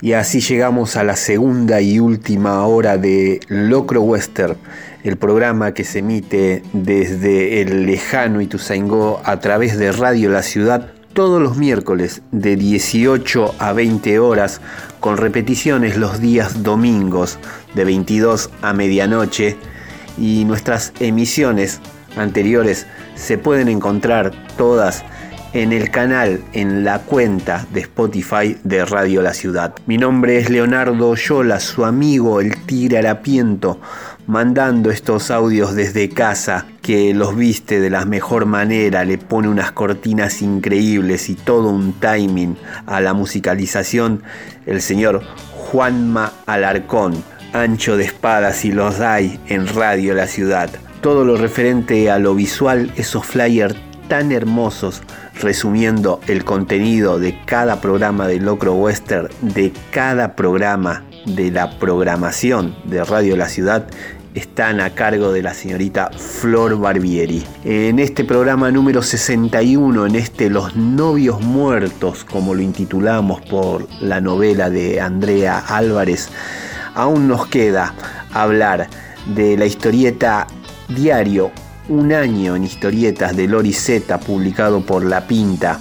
Y así llegamos a la segunda y última hora de Locro Western, el programa que se emite desde el lejano Ituzaingó a través de Radio La Ciudad todos los miércoles de 18 a 20 horas, con repeticiones los días domingos de 22 a medianoche y nuestras emisiones anteriores se pueden encontrar todas en el canal, en la cuenta de Spotify de Radio La Ciudad. Mi nombre es Leonardo Yola, su amigo el Tigre Harapiento, mandando estos audios desde casa, que los viste de la mejor manera, le pone unas cortinas increíbles y todo un timing a la musicalización, el señor Juanma Alarcón, ancho de espadas y los hay en Radio La Ciudad. Todo lo referente a lo visual, esos flyers tan hermosos resumiendo el contenido de cada programa de Locro Western, de cada programa de la programación de Radio La Ciudad, están a cargo de la señorita Flor Barbieri. En este programa número 61, en este Los novios muertos, como lo intitulamos por la novela de Andrea Álvarez, aún nos queda hablar de la historieta Diario un año en historietas de Lori Z, publicado por La Pinta,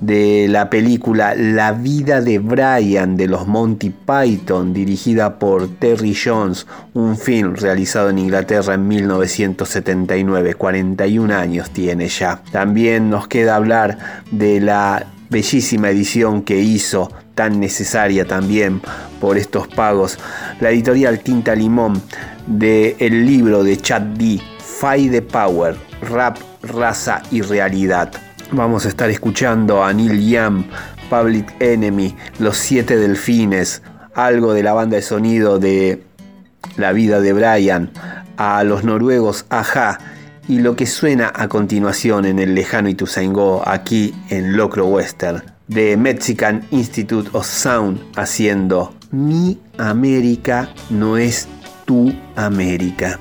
de la película La vida de Brian de los Monty Python, dirigida por Terry Jones, un film realizado en Inglaterra en 1979, 41 años tiene ya. También nos queda hablar de la bellísima edición que hizo, tan necesaria también por estos pagos, la editorial Tinta Limón del el libro de Chad D. Fight the Power, rap, raza y realidad. Vamos a estar escuchando a Neil Young, Public Enemy, Los Siete Delfines, algo de la banda de sonido de La vida de Brian, a los noruegos Aja y lo que suena a continuación en el lejano Ituzaingó aquí en Locro Western de Mexican Institute of Sound haciendo Mi América no es tu América.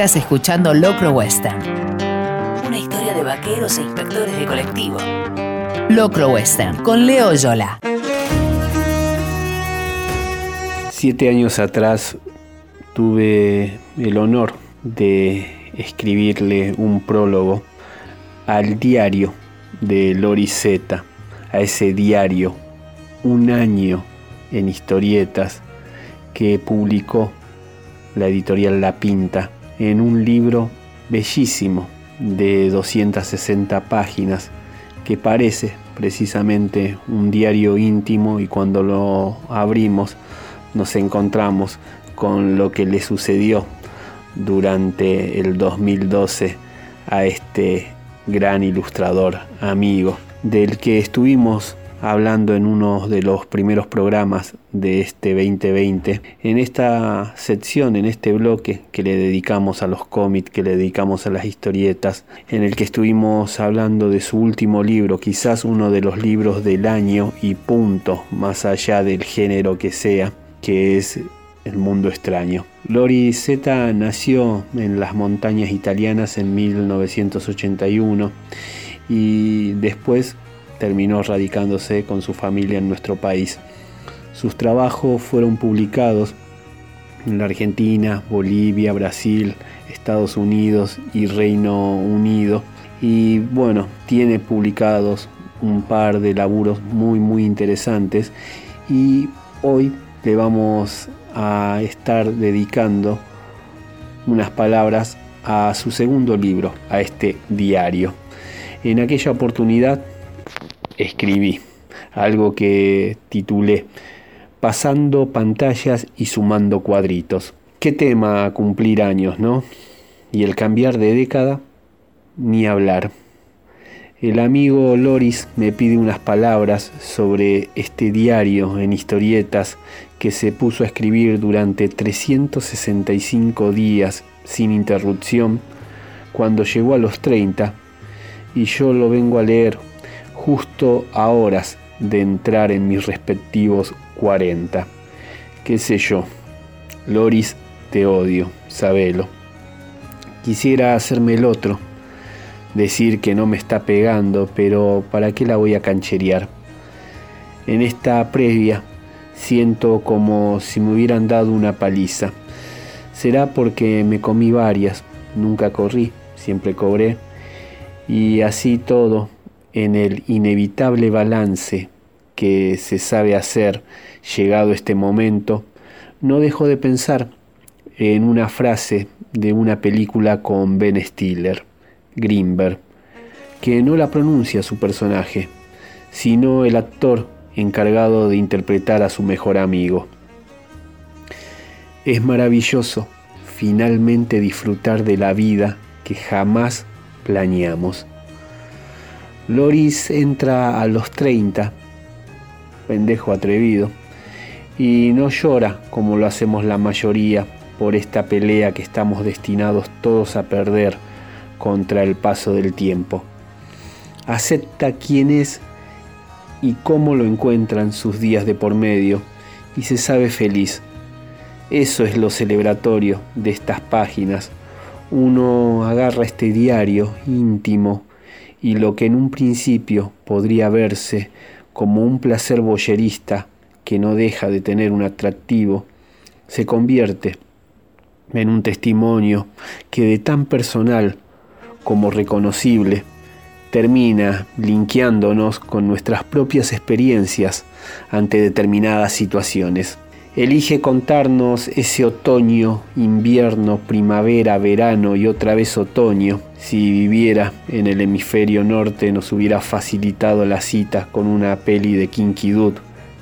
Estás escuchando Locro Western. Una historia de vaqueros e inspectores de colectivo. Locro Western con Leo Yola. Siete años atrás tuve el honor de escribirle un prólogo al diario de Lori Z, a ese diario, un año en historietas que publicó la editorial La Pinta en un libro bellísimo de 260 páginas que parece precisamente un diario íntimo y cuando lo abrimos nos encontramos con lo que le sucedió durante el 2012 a este gran ilustrador amigo del que estuvimos hablando en uno de los primeros programas de este 2020, en esta sección, en este bloque que le dedicamos a los cómics, que le dedicamos a las historietas, en el que estuvimos hablando de su último libro, quizás uno de los libros del año y punto, más allá del género que sea, que es El Mundo Extraño. Lori Z nació en las montañas italianas en 1981 y después terminó radicándose con su familia en nuestro país. Sus trabajos fueron publicados en la Argentina, Bolivia, Brasil, Estados Unidos y Reino Unido. Y bueno, tiene publicados un par de laburos muy muy interesantes y hoy le vamos a estar dedicando unas palabras a su segundo libro, a este diario. En aquella oportunidad escribí, algo que titulé Pasando pantallas y sumando cuadritos. ¿Qué tema cumplir años, no? Y el cambiar de década, ni hablar. El amigo Loris me pide unas palabras sobre este diario en historietas que se puso a escribir durante 365 días sin interrupción cuando llegó a los 30 y yo lo vengo a leer justo a horas de entrar en mis respectivos 40. ¿Qué sé yo? Loris, te odio, sabelo. Quisiera hacerme el otro, decir que no me está pegando, pero ¿para qué la voy a cancherear? En esta previa siento como si me hubieran dado una paliza. Será porque me comí varias, nunca corrí, siempre cobré, y así todo en el inevitable balance que se sabe hacer llegado este momento, no dejo de pensar en una frase de una película con Ben Stiller, Greenberg, que no la pronuncia su personaje, sino el actor encargado de interpretar a su mejor amigo. Es maravilloso finalmente disfrutar de la vida que jamás planeamos. Loris entra a los 30, pendejo atrevido, y no llora como lo hacemos la mayoría por esta pelea que estamos destinados todos a perder contra el paso del tiempo. Acepta quién es y cómo lo encuentran sus días de por medio y se sabe feliz. Eso es lo celebratorio de estas páginas. Uno agarra este diario íntimo y lo que en un principio podría verse como un placer boyerista que no deja de tener un atractivo, se convierte en un testimonio que de tan personal como reconocible termina linkeándonos con nuestras propias experiencias ante determinadas situaciones elige contarnos ese otoño, invierno, primavera, verano y otra vez otoño. Si viviera en el hemisferio norte nos hubiera facilitado la cita con una peli de Kinky Dude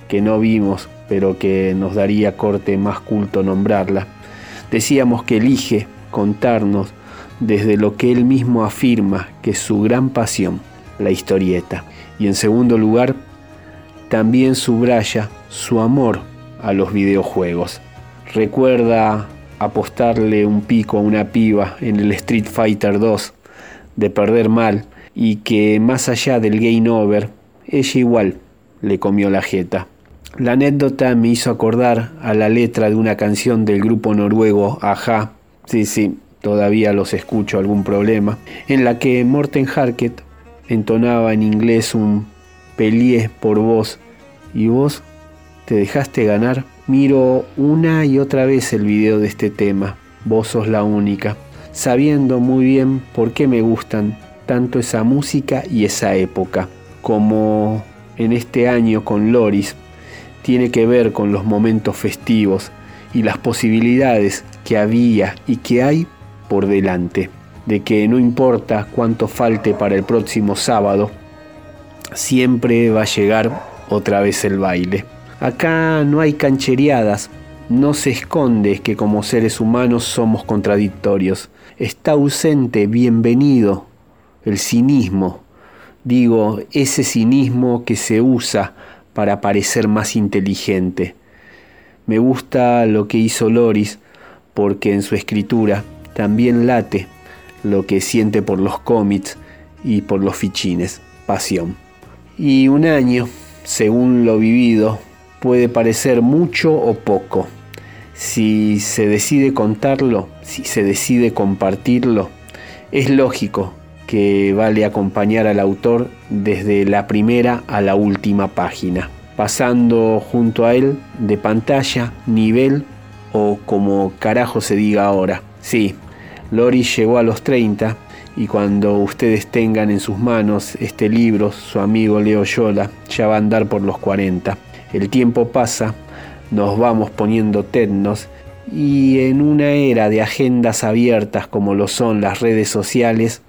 que no vimos, pero que nos daría corte más culto nombrarla. Decíamos que elige contarnos desde lo que él mismo afirma que es su gran pasión, la historieta. Y en segundo lugar, también subraya su amor a los videojuegos. Recuerda apostarle un pico a una piba en el Street Fighter 2 de perder mal y que más allá del game over, ella igual le comió la jeta. La anécdota me hizo acordar a la letra de una canción del grupo noruego Aja. Sí, sí, todavía los escucho algún problema, en la que Morten Harket entonaba en inglés un peleé por vos y vos te dejaste ganar. Miro una y otra vez el video de este tema, vos sos la única, sabiendo muy bien por qué me gustan tanto esa música y esa época, como en este año con Loris, tiene que ver con los momentos festivos y las posibilidades que había y que hay por delante, de que no importa cuánto falte para el próximo sábado, siempre va a llegar otra vez el baile. Acá no hay canchereadas, no se esconde que como seres humanos somos contradictorios. Está ausente, bienvenido, el cinismo. Digo, ese cinismo que se usa para parecer más inteligente. Me gusta lo que hizo Loris porque en su escritura también late lo que siente por los cómics y por los fichines, pasión. Y un año, según lo vivido, puede parecer mucho o poco. Si se decide contarlo, si se decide compartirlo, es lógico que vale acompañar al autor desde la primera a la última página, pasando junto a él de pantalla, nivel o como carajo se diga ahora. Sí, Lori llegó a los 30 y cuando ustedes tengan en sus manos este libro, su amigo Leo Yola ya va a andar por los 40. El tiempo pasa, nos vamos poniendo ternos y en una era de agendas abiertas como lo son las redes sociales,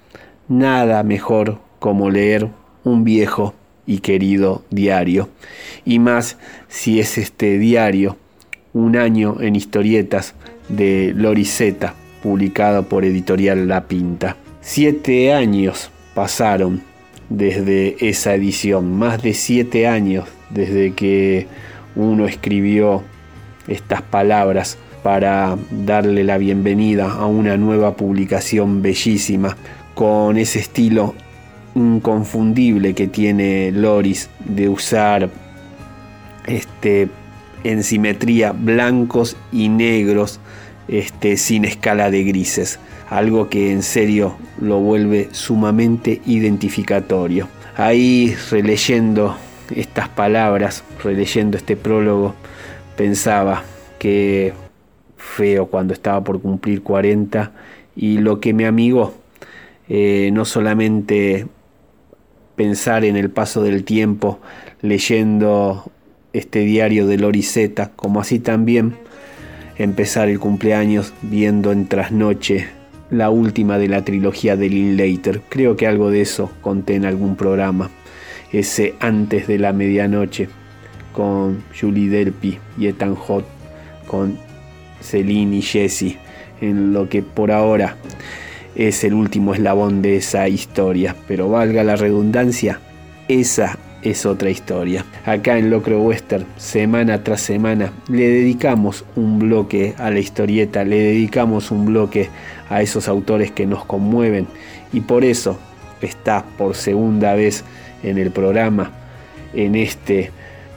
nada mejor como leer un viejo y querido diario. Y más si es este diario, un año en historietas de Loriseta, publicado por editorial La Pinta. Siete años pasaron desde esa edición, más de siete años desde que uno escribió estas palabras para darle la bienvenida a una nueva publicación bellísima con ese estilo inconfundible que tiene Loris de usar este en simetría blancos y negros este sin escala de grises. Algo que en serio lo vuelve sumamente identificatorio. Ahí releyendo estas palabras, releyendo este prólogo, pensaba que feo cuando estaba por cumplir 40 y lo que me amigó, eh, no solamente pensar en el paso del tiempo leyendo este diario de Loriseta, como así también empezar el cumpleaños viendo en trasnoche la última de la trilogía de Linklater. Creo que algo de eso conté en algún programa ese antes de la medianoche con Julie Delpy y Ethan Hot, con Celine y Jesse, en lo que por ahora es el último eslabón de esa historia. Pero valga la redundancia, esa es otra historia. Acá en Locro Western, semana tras semana, le dedicamos un bloque a la historieta, le dedicamos un bloque a esos autores que nos conmueven y por eso está por segunda vez en el programa, en este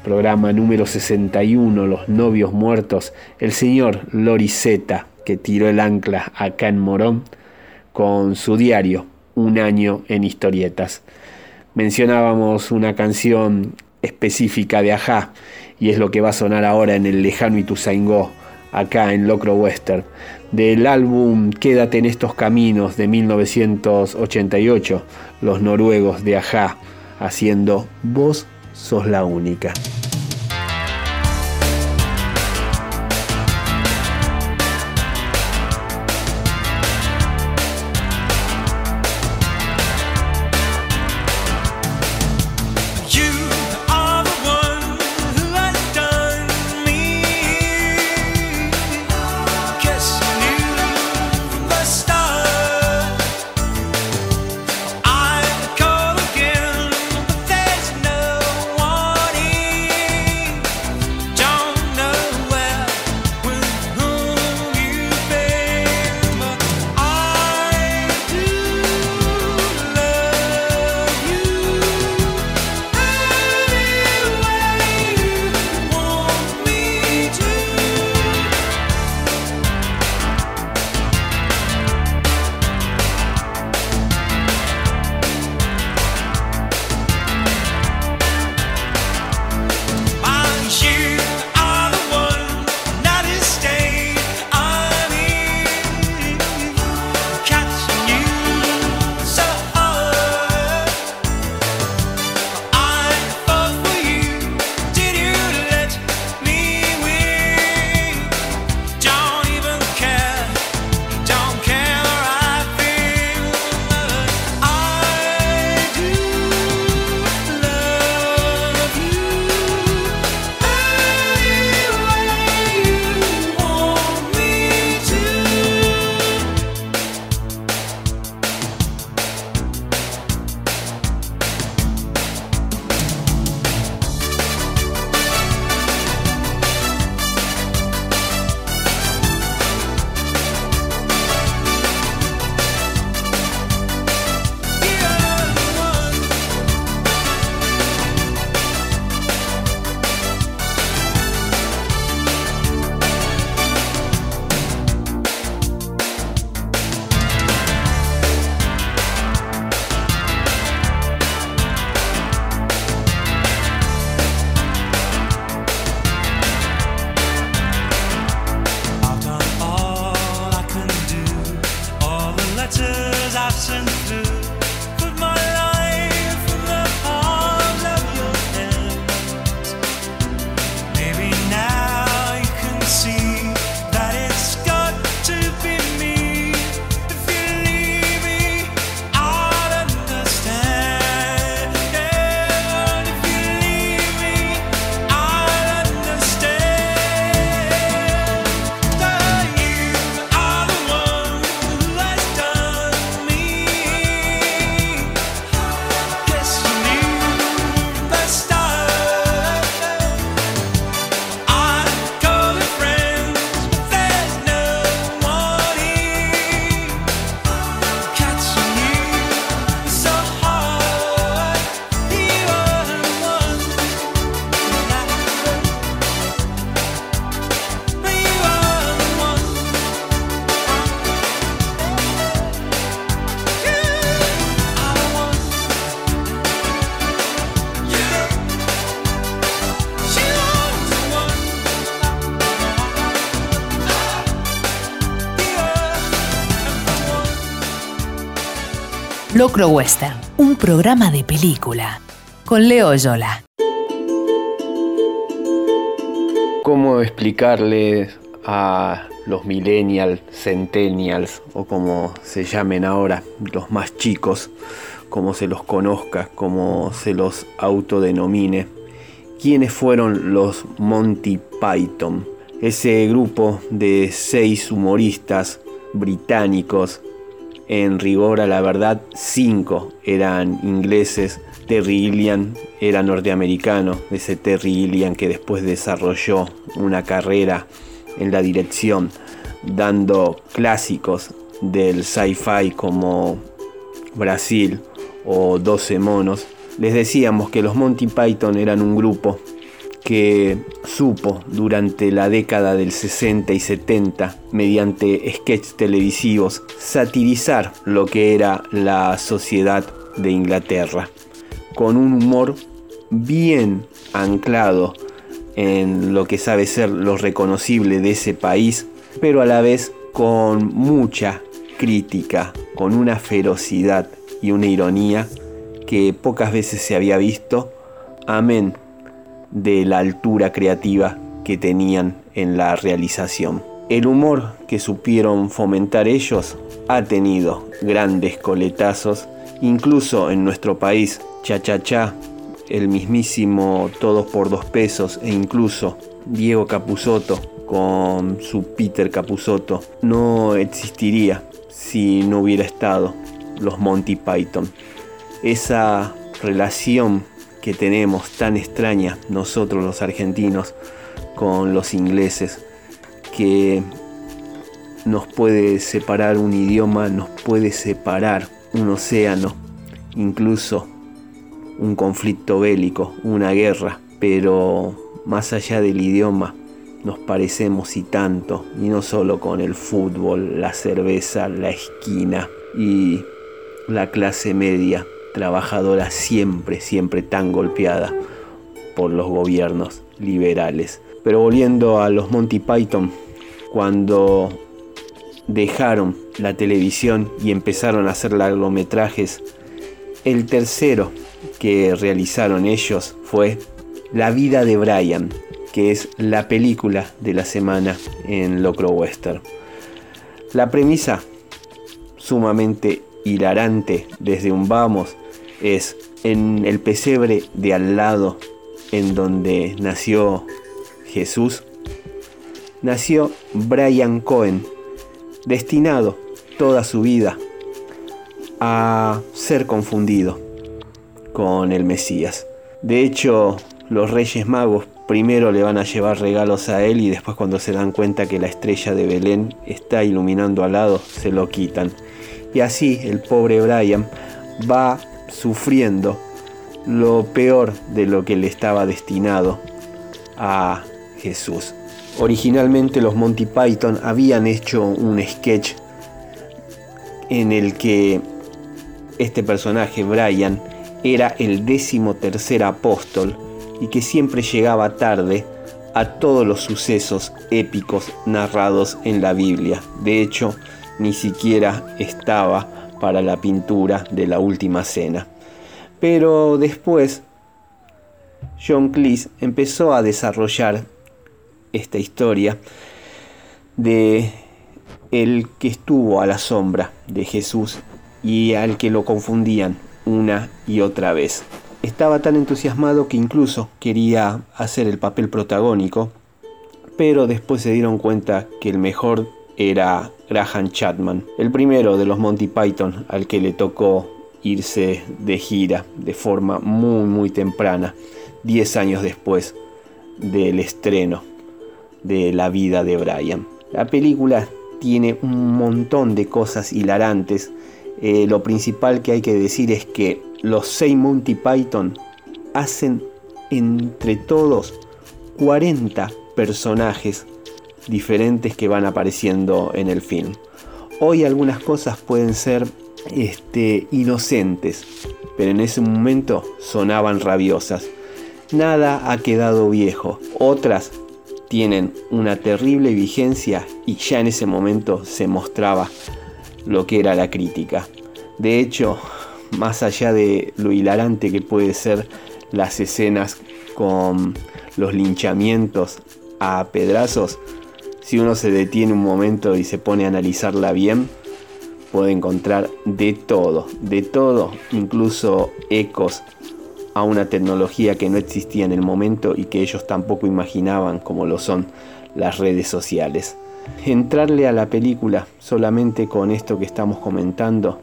programa número 61, Los novios muertos, el señor Loriseta, que tiró el ancla acá en Morón, con su diario, Un año en historietas. Mencionábamos una canción específica de Ajá, y es lo que va a sonar ahora en el lejano Ituzaingó, acá en Locro Western, del álbum Quédate en estos caminos de 1988, los noruegos de Ajá haciendo Vos sos la única. Locro Western, un programa de película. Con Leo Yola. ¿Cómo explicarles a los millennials, centennials o como se llamen ahora, los más chicos, como se los conozca, como se los autodenomine, quiénes fueron los Monty Python? Ese grupo de seis humoristas británicos, en rigor a la verdad, cinco eran ingleses, Terry Gilliam era norteamericano, ese Terry Gilliam que después desarrolló una carrera en la dirección, dando clásicos del sci-fi como Brasil o 12 monos. Les decíamos que los Monty Python eran un grupo que supo durante la década del 60 y 70, mediante sketches televisivos, satirizar lo que era la sociedad de Inglaterra, con un humor bien anclado en lo que sabe ser lo reconocible de ese país, pero a la vez con mucha crítica, con una ferocidad y una ironía que pocas veces se había visto, amén de la altura creativa que tenían en la realización. El humor que supieron fomentar ellos ha tenido grandes coletazos, incluso en nuestro país, Cha Cha Cha, el mismísimo Todos por dos pesos e incluso Diego Capusotto con su Peter Capusotto no existiría si no hubiera estado los Monty Python. Esa relación que tenemos tan extraña nosotros los argentinos con los ingleses, que nos puede separar un idioma, nos puede separar un océano, incluso un conflicto bélico, una guerra, pero más allá del idioma nos parecemos y tanto, y no solo con el fútbol, la cerveza, la esquina y la clase media trabajadora siempre, siempre tan golpeada por los gobiernos liberales. Pero volviendo a los Monty Python, cuando dejaron la televisión y empezaron a hacer largometrajes, el tercero que realizaron ellos fue La vida de Brian, que es la película de la semana en Locro Western. La premisa, sumamente hilarante desde un vamos, es en el pesebre de al lado en donde nació Jesús, nació Brian Cohen, destinado toda su vida a ser confundido con el Mesías. De hecho, los Reyes Magos primero le van a llevar regalos a él y después cuando se dan cuenta que la estrella de Belén está iluminando al lado, se lo quitan. Y así el pobre Brian va sufriendo lo peor de lo que le estaba destinado a Jesús. Originalmente los Monty Python habían hecho un sketch en el que este personaje, Brian, era el décimo tercer apóstol y que siempre llegaba tarde a todos los sucesos épicos narrados en la Biblia. De hecho, ni siquiera estaba para la pintura de la última cena. Pero después, John Cleese empezó a desarrollar esta historia de el que estuvo a la sombra de Jesús y al que lo confundían una y otra vez. Estaba tan entusiasmado que incluso quería hacer el papel protagónico, pero después se dieron cuenta que el mejor era Graham Chapman, el primero de los Monty Python al que le tocó irse de gira de forma muy muy temprana, 10 años después del estreno de La vida de Brian. La película tiene un montón de cosas hilarantes. Eh, lo principal que hay que decir es que los seis Monty Python hacen entre todos 40 personajes diferentes que van apareciendo en el film. Hoy algunas cosas pueden ser este, inocentes, pero en ese momento sonaban rabiosas. Nada ha quedado viejo. Otras tienen una terrible vigencia y ya en ese momento se mostraba lo que era la crítica. De hecho, más allá de lo hilarante que puede ser las escenas con los linchamientos a pedrazos, si uno se detiene un momento y se pone a analizarla bien, puede encontrar de todo, de todo, incluso ecos a una tecnología que no existía en el momento y que ellos tampoco imaginaban como lo son las redes sociales. Entrarle a la película solamente con esto que estamos comentando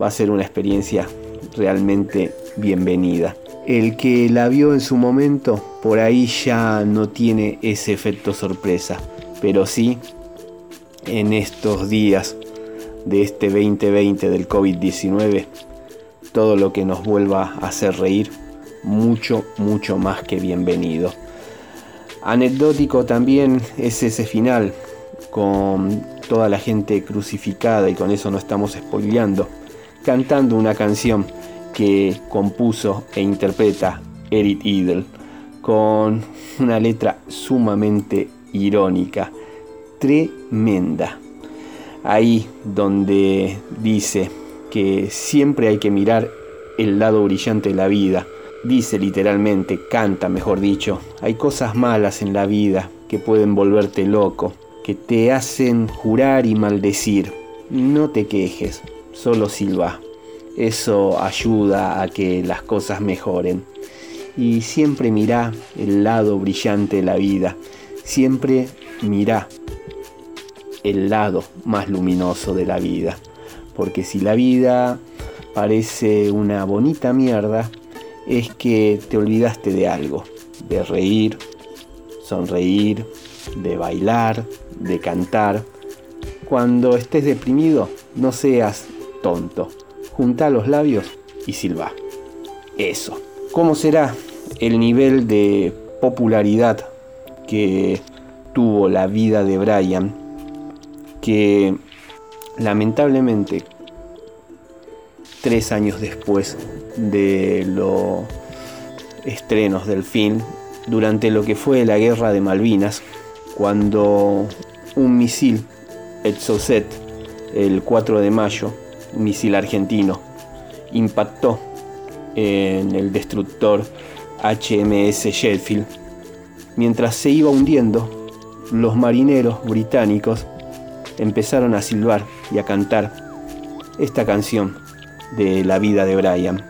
va a ser una experiencia realmente bienvenida. El que la vio en su momento, por ahí ya no tiene ese efecto sorpresa, pero sí en estos días de este 2020 del COVID-19, todo lo que nos vuelva a hacer reír, mucho, mucho más que bienvenido. Anecdótico también es ese final, con toda la gente crucificada, y con eso no estamos spoileando, cantando una canción que compuso e interpreta Eric Idle, con una letra sumamente irónica, tremenda ahí donde dice que siempre hay que mirar el lado brillante de la vida. Dice literalmente, canta mejor dicho, hay cosas malas en la vida que pueden volverte loco, que te hacen jurar y maldecir. No te quejes, solo silba. Eso ayuda a que las cosas mejoren. Y siempre mira el lado brillante de la vida. Siempre mira el lado más luminoso de la vida. Porque si la vida parece una bonita mierda, es que te olvidaste de algo, de reír, sonreír, de bailar, de cantar. Cuando estés deprimido, no seas tonto. Junta los labios y silba. Eso. ¿Cómo será el nivel de popularidad que tuvo la vida de Brian que lamentablemente tres años después de los estrenos del film, durante lo que fue la guerra de Malvinas, cuando un misil Exocet, el 4 de mayo, un misil argentino, impactó en el destructor HMS Sheffield. Mientras se iba hundiendo, los marineros británicos empezaron a silbar y a cantar esta canción de la vida de Brian,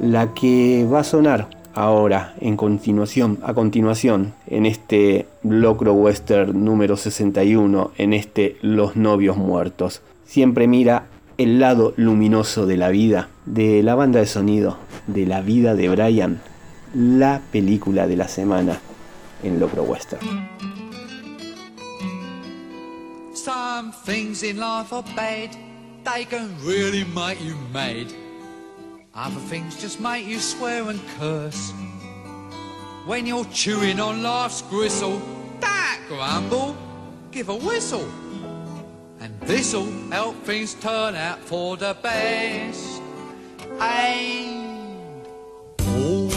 la que va a sonar ahora en continuación, a continuación en este Locro Western número 61, en este Los novios muertos. Siempre mira el lado luminoso de la vida, de la banda de sonido, de la vida de Brian, la película de la semana en Locro Western. Some things in life are bad, they can really make you mad. Other things just make you swear and curse. When you're chewing on life's gristle, that grumble, give a whistle. And this'll help things turn out for the best. And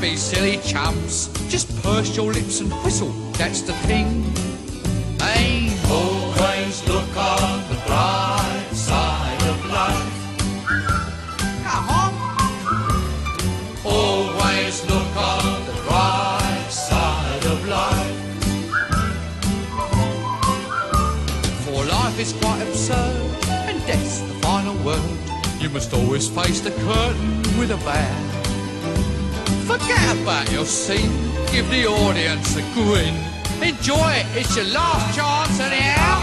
be silly chumps. Just purse your lips and whistle, that's the thing. Hey, always look on the bright side of life. Come on. Always look on the bright side of life. For life is quite absurd, and death's the final word. You must always face the curtain with a bow. Forget about your scene, give the audience a grin. Enjoy it, it's your last chance anyhow.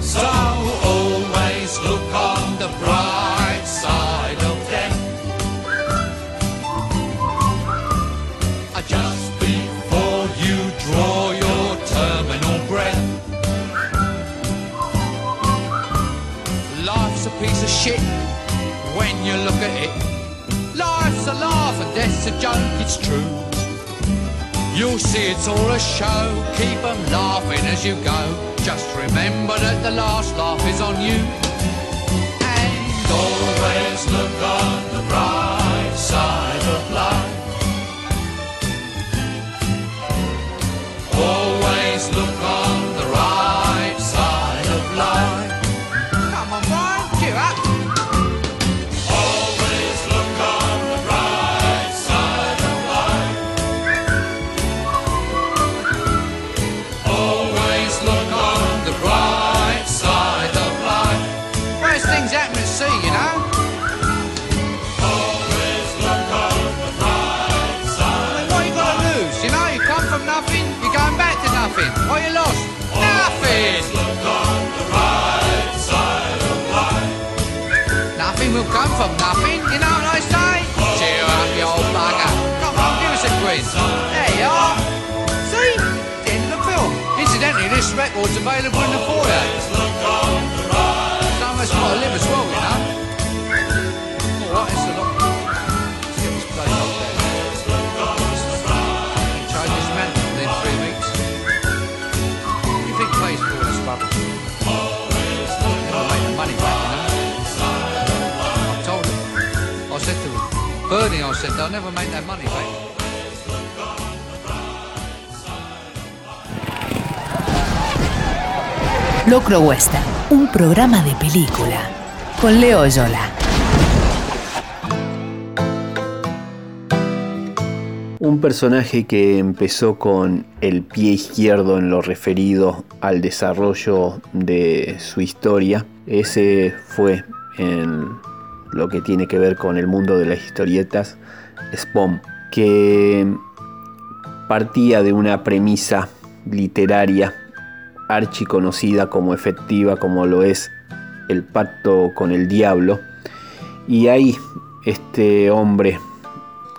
So always look on the bright death's a joke, it's true. You'll see it's all a show. Keep 'em laughing as you go. Just remember that the last laugh is on you. And always look on the bright side of life. Always This available in the foyer. Us got to live as well, you know. It's a lot. Up there. Within three weeks. For make the money back, you know. I told him. I said to him, Bernie, I said, they'll never make that money back. Locro Western, un programa de película. Con Leo Yola. Un personaje que empezó con el pie izquierdo en lo referido al desarrollo de su historia. Ese fue en lo que tiene que ver con el mundo de las historietas, Spawn, que partía de una premisa literaria archiconocida como efectiva, como lo es el pacto con el diablo. Y ahí este hombre,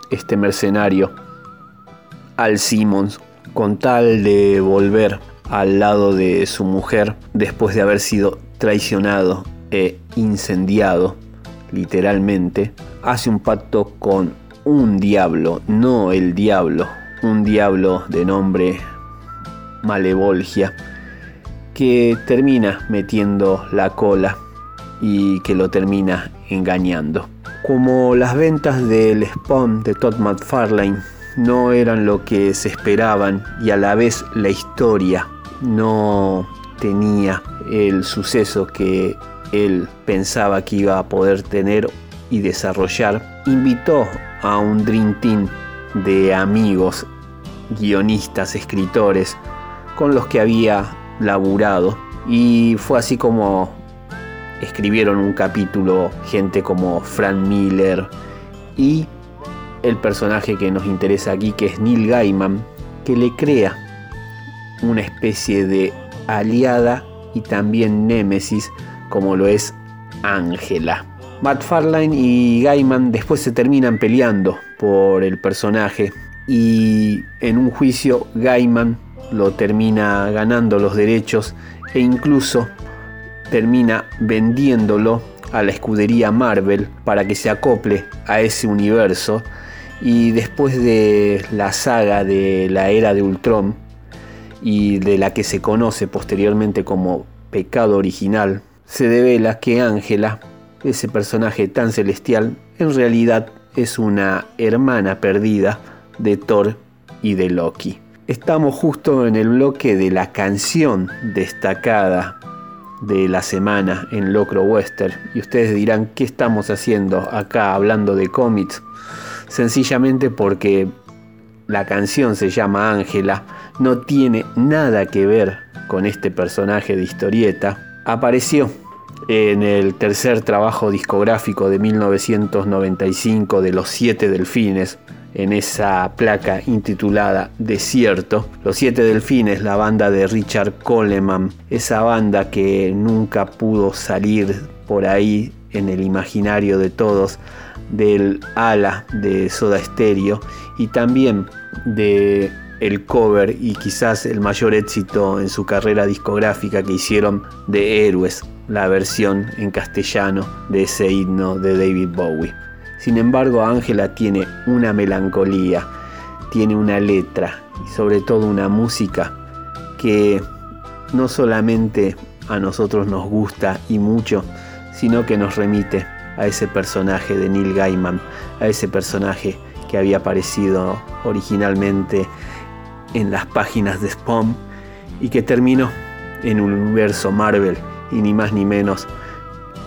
este mercenario, Al Simmons, con tal de volver al lado de su mujer después de haber sido traicionado e incendiado, literalmente, hace un pacto con un diablo, no el diablo, un diablo de nombre Malevolgia, que termina metiendo la cola y que lo termina engañando. Como las ventas del Spawn de Todd McFarlane no eran lo que se esperaban y a la vez la historia no tenía el suceso que él pensaba que iba a poder tener y desarrollar, invitó a un Dream Team de amigos, guionistas, escritores, con los que había laburado y fue así como escribieron un capítulo gente como Frank Miller y el personaje que nos interesa aquí que es Neil Gaiman que le crea una especie de aliada y también némesis como lo es Ángela. Matt Farlane y Gaiman después se terminan peleando por el personaje y en un juicio Gaiman lo termina ganando los derechos e incluso termina vendiéndolo a la escudería Marvel para que se acople a ese universo y después de la saga de la era de Ultron y de la que se conoce posteriormente como Pecado Original, se devela que Ángela, ese personaje tan celestial, en realidad es una hermana perdida de Thor y de Loki. Estamos justo en el bloque de la canción destacada de la semana en Locro Western. Y ustedes dirán qué estamos haciendo acá hablando de cómics sencillamente porque la canción se llama Ángela. No tiene nada que ver con este personaje de historieta. Apareció en el tercer trabajo discográfico de 1995 de Los Siete Delfines en esa placa intitulada Desierto. Los Siete Delfines, la banda de Richard Coleman, esa banda que nunca pudo salir por ahí en el imaginario de todos del ala de Soda Stereo y también de el cover y quizás el mayor éxito en su carrera discográfica que hicieron de Héroes, la versión en castellano de ese himno de David Bowie. Sin embargo, Ángela tiene una melancolía, tiene una letra y sobre todo una música que no solamente a nosotros nos gusta y mucho, sino que nos remite a ese personaje de Neil Gaiman, a ese personaje que había aparecido originalmente en las páginas de Spawn y que terminó en un universo Marvel y ni más ni menos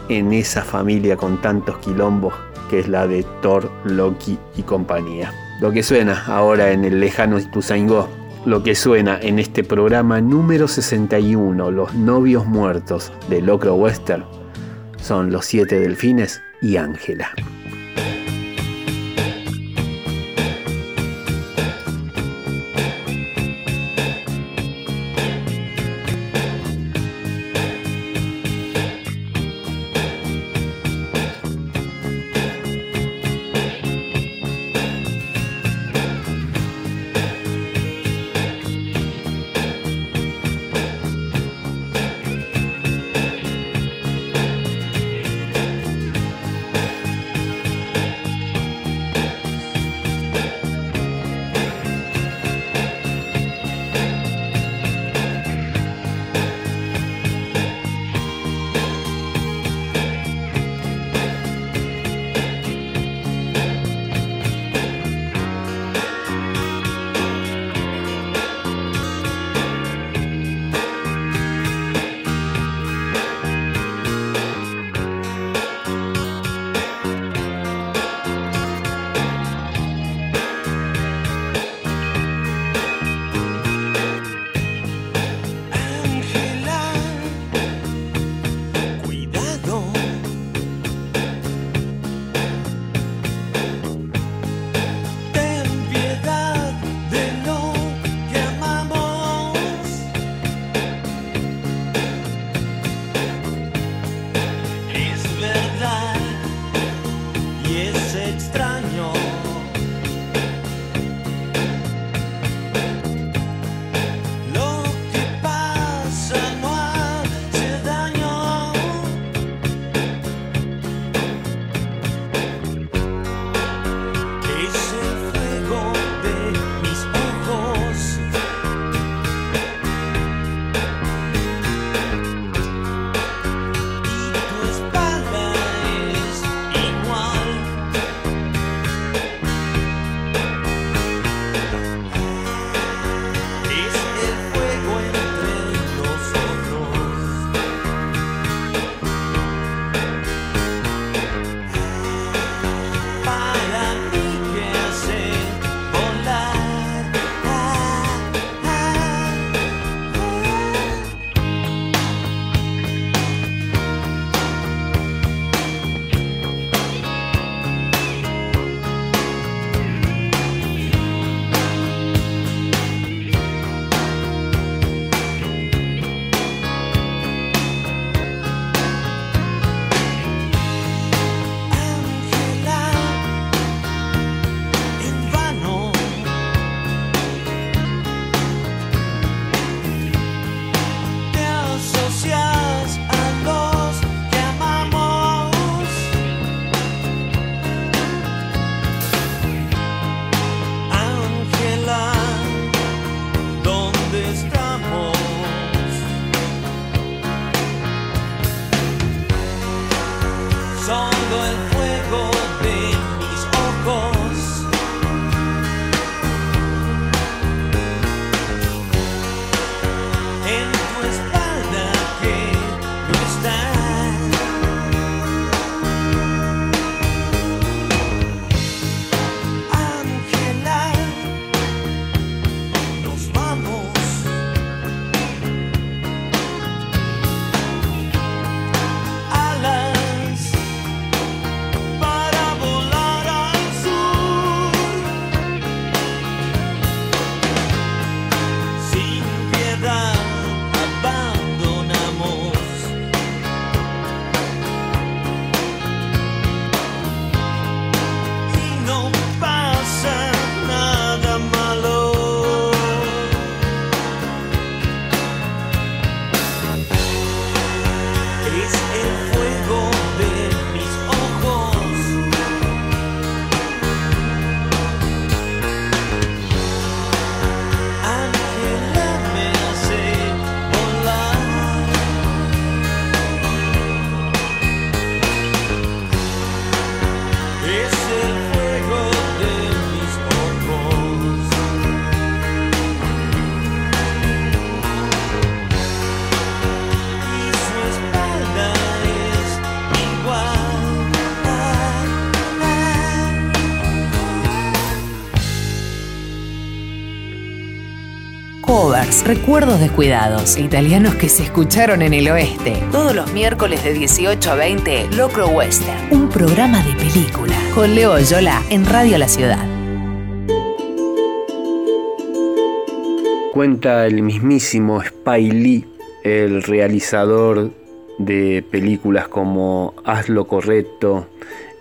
en esa familia con tantos quilombos que es la de Thor, Loki y compañía. Lo que suena ahora en el lejano Ituzaingó, lo que suena en este programa número 61, Los novios muertos de Locro Western, son Los siete delfines y Ángela. Covers, recuerdos descuidados, italianos que se escucharon en el oeste. Todos los miércoles de 18 a 20, Locro Western, un programa de película con Leo Yola en Radio La Ciudad. Cuenta el mismísimo Spy Lee, el realizador de películas como Haz lo correcto,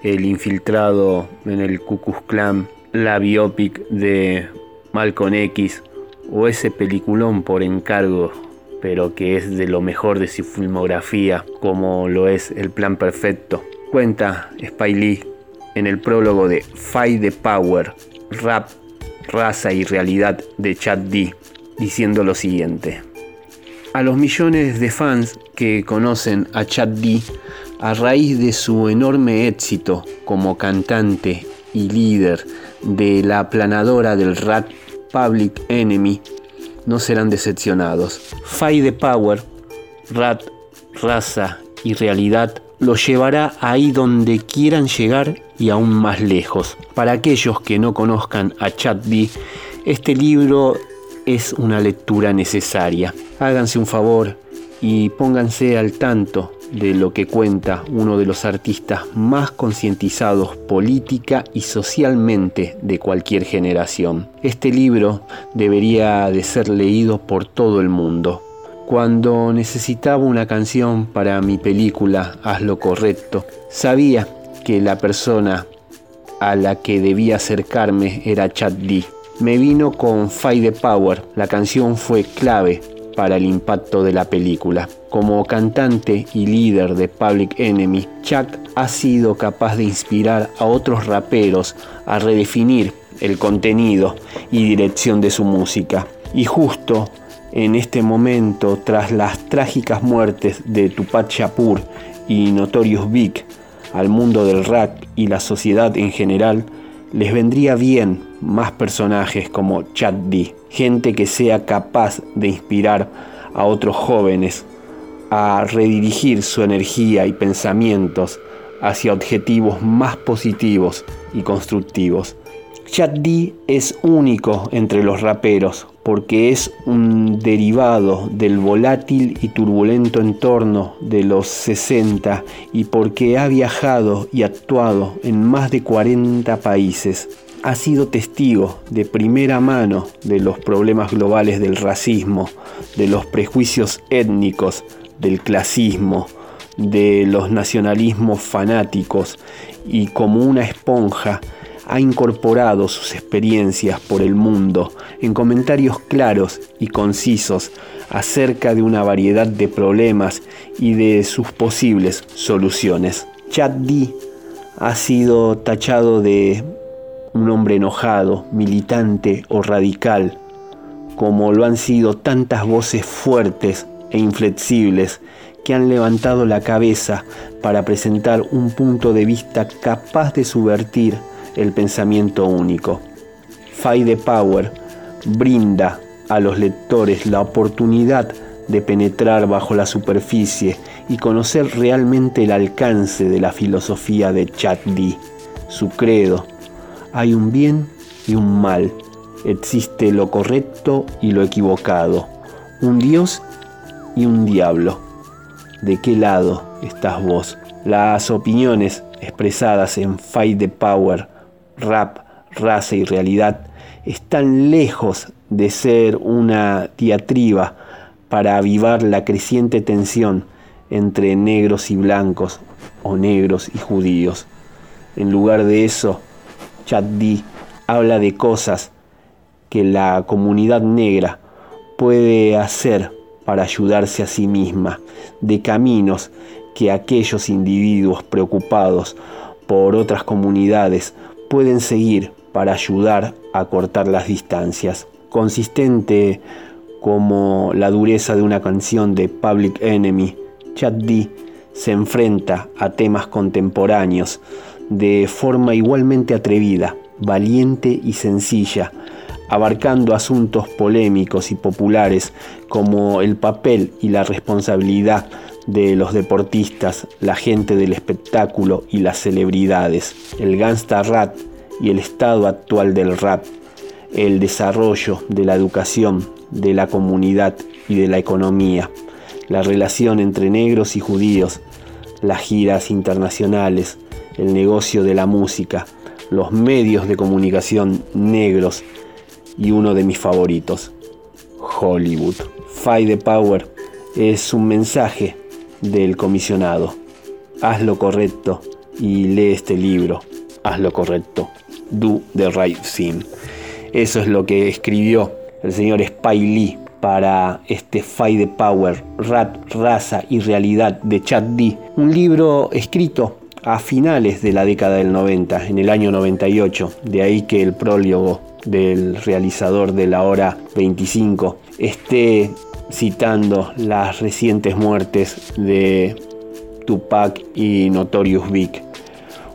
El infiltrado en el Ku Klux Klan, la biopic de Malcolm X o ese peliculón por encargo, pero que es de lo mejor de su filmografía, como lo es El Plan Perfecto. Cuenta Spy Lee en el prólogo de Fight the Power, Rap, Raza y Realidad de Chad D diciendo lo siguiente. A los millones de fans que conocen a Chad D a raíz de su enorme éxito como cantante y líder de la aplanadora del rap Public Enemy, no serán decepcionados. Fight the Power, Rat, Raza y Realidad lo llevará ahí donde quieran llegar y aún más lejos. Para aquellos que no conozcan a Chad D, este libro es una lectura necesaria. Háganse un favor y pónganse al tanto de lo que cuenta uno de los artistas más concientizados política y socialmente de cualquier generación. Este libro debería de ser leído por todo el mundo. Cuando necesitaba una canción para mi película Haz lo correcto, sabía que la persona a la que debía acercarme era Chad D me vino con Fight the Power. La canción fue clave para el impacto de la película. Como cantante y líder de Public Enemy, Chuck ha sido capaz de inspirar a otros raperos a redefinir el contenido y dirección de su música. Y justo en este momento, tras las trágicas muertes de Tupac Shakur y Notorious Big, al mundo del rap y la sociedad en general, les vendría bien más personajes como Chad D, gente que sea capaz de inspirar a otros jóvenes a redirigir su energía y pensamientos hacia objetivos más positivos y constructivos. Chad D es único entre los raperos porque es un derivado del volátil y turbulento entorno de los 60 y porque ha viajado y actuado en más de 40 países. Ha sido testigo de primera mano de los problemas globales del racismo, de los prejuicios étnicos, del clasismo, de los nacionalismos fanáticos y como una esponja ha incorporado sus experiencias por el mundo en comentarios claros y concisos acerca de una variedad de problemas y de sus posibles soluciones. Chad D ha sido tachado de un hombre enojado, militante o radical, como lo han sido tantas voces fuertes e inflexibles que han levantado la cabeza para presentar un punto de vista capaz de subvertir el pensamiento único. Fight Power brinda a los lectores la oportunidad de penetrar bajo la superficie y conocer realmente el alcance de la filosofía de Chad D. Su credo, hay un bien y un mal, existe lo correcto y lo equivocado, un Dios y un diablo. ¿De qué lado estás vos? Las opiniones expresadas en Fight the Power rap, raza y realidad están lejos de ser una diatriba para avivar la creciente tensión entre negros y blancos o negros y judíos. En lugar de eso, Chad D habla de cosas que la comunidad negra puede hacer para ayudarse a sí misma, de caminos que aquellos individuos preocupados por otras comunidades pueden seguir para ayudar a cortar las distancias. Consistente como la dureza de una canción de Public Enemy, Chad D se enfrenta a temas contemporáneos de forma igualmente atrevida, valiente y sencilla, abarcando asuntos polémicos y populares como el papel y la responsabilidad de los deportistas, la gente del espectáculo y las celebridades, el gangsta rap y el estado actual del rap, el desarrollo de la educación, de la comunidad y de la economía, la relación entre negros y judíos, las giras internacionales, el negocio de la música, los medios de comunicación negros y uno de mis favoritos, Hollywood. Fight the Power es un mensaje del comisionado. Haz lo correcto y lee este libro. Haz lo correcto. Do the right thing. Eso es lo que escribió el señor Spy Lee para este Fight the Power, Rat, Raza y Realidad de Chad D. Un libro escrito a finales de la década del 90, en el año 98. De ahí que el prólogo del realizador de la hora 25 esté citando las recientes muertes de Tupac y Notorious Big.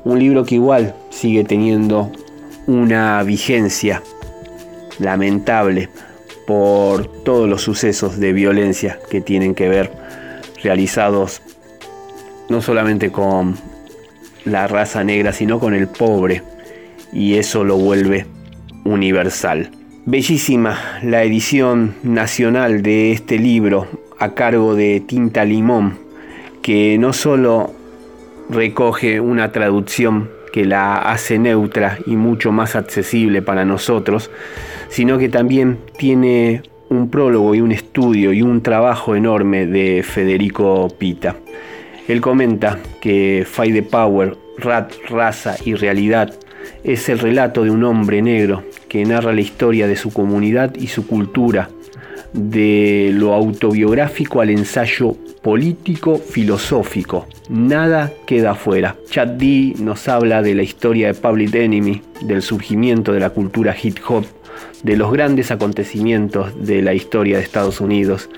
Un libro que igual sigue teniendo una vigencia lamentable por todos los sucesos de violencia que tienen que ver realizados no solamente con la raza negra, sino con el pobre, y eso lo vuelve universal. Bellísima la edición nacional de este libro a cargo de Tinta Limón, que no solo recoge una traducción que la hace neutra y mucho más accesible para nosotros, sino que también tiene un prólogo y un estudio y un trabajo enorme de Federico Pita. Él comenta que Fight the Power, Rat, Raza y Realidad es el relato de un hombre negro que narra la historia de su comunidad y su cultura, de lo autobiográfico al ensayo político filosófico. Nada queda afuera. Chad D nos habla de la historia de Public Enemy, del surgimiento de la cultura hip hop, de los grandes acontecimientos de la historia de Estados Unidos,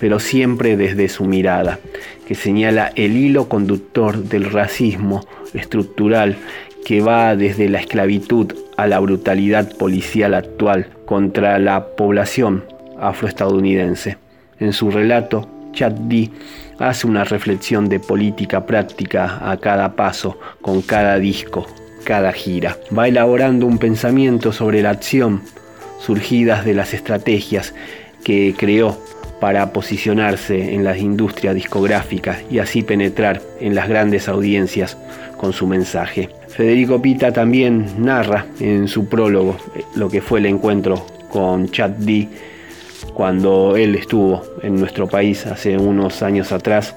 pero siempre desde su mirada, que señala el hilo conductor del racismo estructural que va desde la esclavitud a la brutalidad policial actual contra la población afroestadounidense. En su relato, Chad D hace una reflexión de política práctica a cada paso, con cada disco, cada gira. Va elaborando un pensamiento sobre la acción, surgidas de las estrategias que creó para posicionarse en las industrias discográficas y así penetrar en las grandes audiencias con su mensaje. Federico Pita también narra en su prólogo lo que fue el encuentro con Chad D cuando él estuvo en nuestro país hace unos años atrás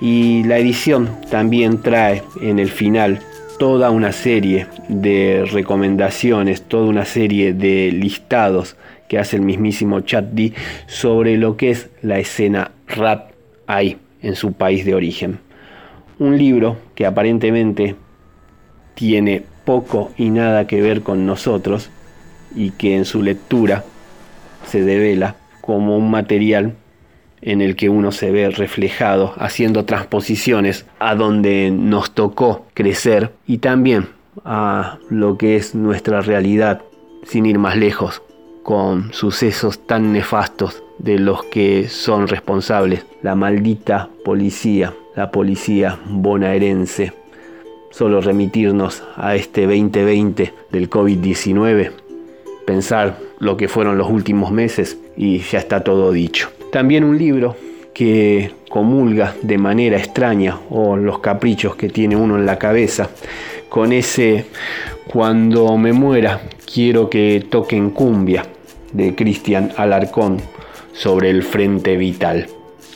y la edición también trae en el final toda una serie de recomendaciones, toda una serie de listados que hace el mismísimo Chad D sobre lo que es la escena rap ahí en su país de origen. Un libro que aparentemente tiene poco y nada que ver con nosotros y que en su lectura se devela como un material en el que uno se ve reflejado haciendo transposiciones a donde nos tocó crecer y también a lo que es nuestra realidad sin ir más lejos con sucesos tan nefastos de los que son responsables. La maldita policía, la policía bonaerense. Solo remitirnos a este 2020 del COVID-19, pensar lo que fueron los últimos meses y ya está todo dicho. También un libro que comulga de manera extraña o los caprichos que tiene uno en la cabeza con ese cuando me muera quiero que toquen cumbia de Cristian Alarcón sobre el frente vital.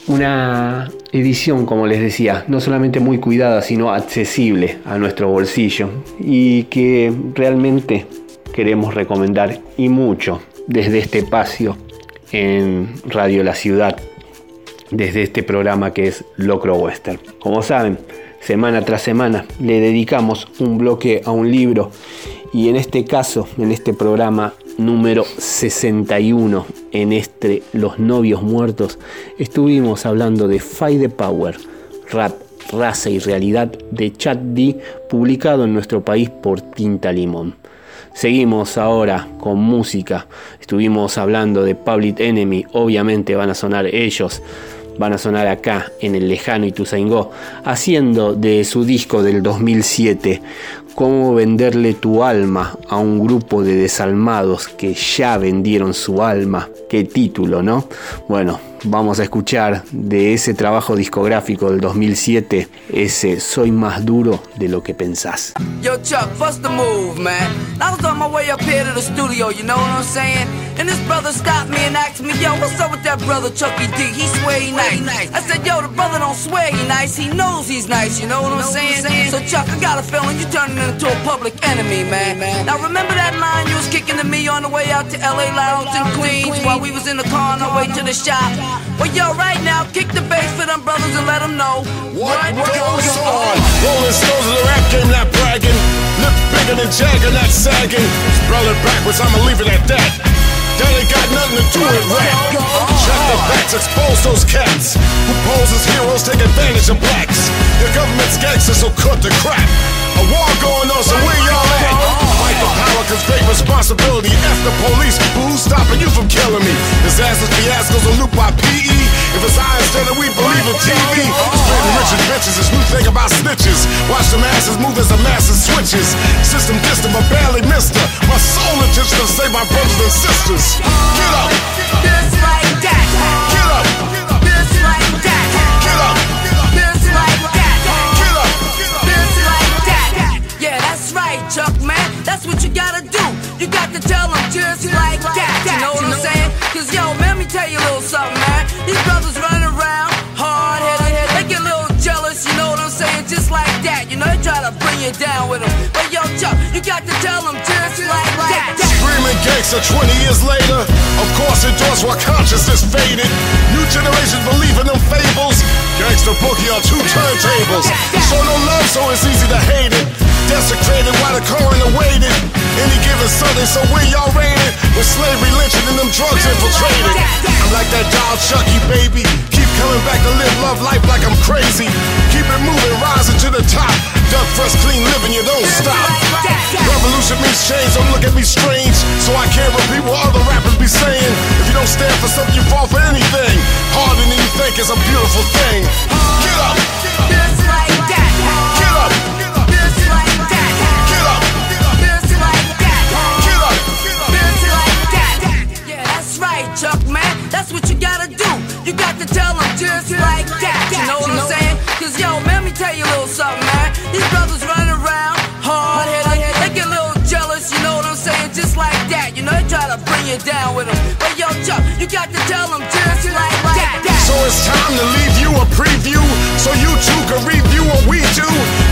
Una edición, como les decía, no solamente muy cuidada, sino accesible a nuestro bolsillo y que realmente queremos recomendar y mucho desde este espacio en Radio La Ciudad, desde este programa que es Locro Western. Como saben, semana tras semana le dedicamos un bloque a un libro y en este caso, en este programa número 61 en este Los Novios Muertos, estuvimos hablando de Fight the Power, Rap, Raza y Realidad de Chad D, publicado en nuestro país por Tinta Limón. Seguimos ahora con música. Estuvimos hablando de Public Enemy, obviamente van a sonar ellos van a sonar acá en el lejano Ituzaingó, haciendo de su disco del 2007 cómo venderle tu alma a un grupo de desalmados que ya vendieron su alma. Qué título, ¿no? Bueno, vamos a escuchar de ese trabajo discográfico del 2007, ese Soy más duro de lo que pensás. Yo, Chuck, what's the move, man? I was on my way up here to the studio, you know what I'm saying? And this brother stopped me and asked me, yo, what's up with that brother Chucky D? He swear he nice. I said, yo, the brother don't swear he nice, he knows he's nice, you know what I'm saying? So, Chuck, I got a feeling you turning into a public enemy, man. Now, remember that line you was kicking to me on the way out to LA Lounge in Queens while we was in the car on our way to the shop? Well, yo, right now, kick the bass for them brothers and let them know What goes on? Rolling stones in the rap game, not bragging. Lip bigger than Jagger, not sagging. Spell it backwards, I'ma leave it at that. That ain't got nothing to do with rap. Check the facts, expose those cats who pose as heroes, take advantage of blacks. The government's gangsters, so cut the crap. A war going on, so where y'all at? Fight the power, cause great responsibility. F the police, but who's stopping you from killing me? Disasters, fiascos, a loop by PE. If it's I instead of we believe in TV. Spreading riches, bitches, this new thing about snitches. Watch the masses move as the masses switches. System distant, but barely missed her. My sole intention to save my brothers and sisters. Get up, You got to tell them just like that. You know what I'm saying? Cause yo, let me tell you a little something, man. These brothers running around, hard headed, they get a little jealous, you know what I'm saying? Just like that. You know, they try to bring you down with them. But yo, Chuck, you got to tell them just like that. Screaming gangster 20 years later. Of course, endorsed while consciousness faded. New generations believe in them fables. Gangster boogie on two turntables. Show no love, so it's easy to hate it. Desecrated while the coroner waited. Any given Sunday, so where y'all raided? With slavery lynching and them drugs infiltrated. I'm like that doll Chucky, baby. Keep coming back to live love life like I'm crazy. Keep it moving, rising to the top. Duck fresh, clean living, you don't stop. Revolution means change, don't look at me strange. So I can't repeat what other rappers be saying. If you don't stand for something, you fall for anything. Harder than you think is a beautiful thing. Get up, Just like Chuck, man. That's what you gotta do. You got to tell them just like that. You know what I'm saying? Cause yo, man, let me tell you a little something, man. These brothers running around, hard headed, they get a little jealous, you know what I'm saying? Just like that. You know, they try to bring you down with them. But yo, Chuck, you got to tell them just like that. It's time to leave you a preview so you too can review what we do.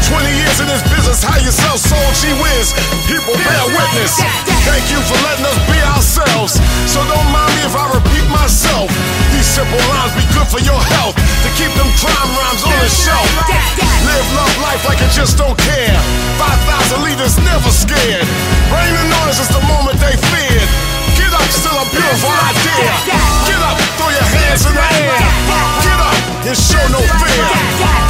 20 years in this business, how you sell soul, she wins. People bear witness. Thank you for letting us be ourselves. So don't mind me if I repeat myself. These simple lines be good for your health. To keep them crime rhymes on the shelf. Live love life like you just don't care. 5,000 leaders never scared. Raining on us is the moment they feared. Get up, still a beautiful idea. Get up, throw your hands in the air. Get up and show no fear.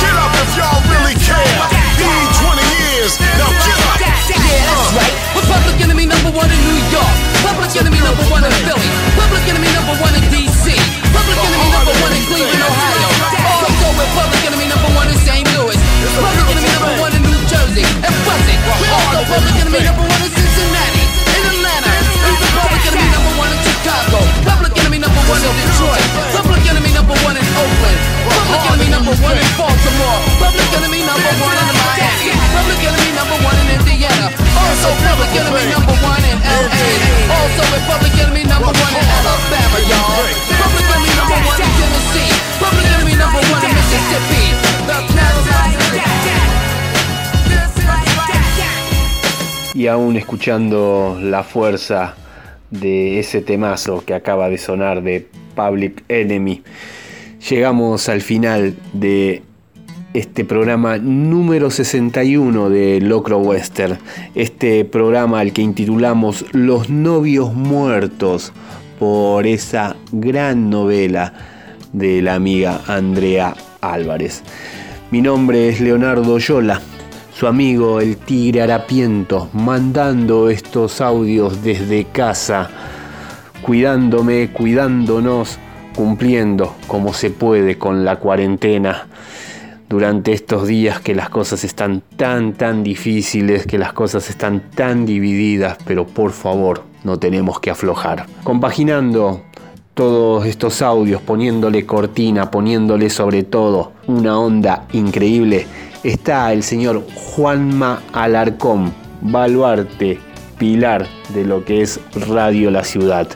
Get up if y'all really care. We need 20 years, now get up. Yeah, that's right. We're public enemy number one in New York. Public enemy number one in Philly. Public enemy number one in DC. Public enemy number one in Cleveland, Ohio. Also, we're public enemy number one in St. Louis. Public enemy number one in New Jersey. And Buzzing. We're also public enemy number one in Cincinnati. One in Detroit. Public enemy number one in Oakland. Public enemy number one in Baltimore. Public enemy number one in Miami. Public enemy number one in Indiana. Also public enemy number one in LA. Also public enemy number one in Alabama, y'all. Public enemy number one in Tennessee. Public enemy number one in Mississippi. That. Y aún escuchando la fuerza de ese temazo que acaba de sonar de Public Enemy, llegamos al final de este programa número 61 de Locro Western. Este programa al que intitulamos Los novios muertos por esa gran novela de la amiga Andrea Álvarez. Mi nombre es Leonardo Yola, su amigo el Tigre Harapiento, mandando estos audios desde casa, cuidándome, cuidándonos, cumpliendo como se puede con la cuarentena durante estos días que las cosas están tan, tan difíciles, que las cosas están tan divididas, pero por favor, no tenemos que aflojar. Compaginando todos estos audios, poniéndole cortina, poniéndole sobre todo una onda increíble, está el señor Juanma Alarcón, baluarte, pilar de lo que es Radio La Ciudad.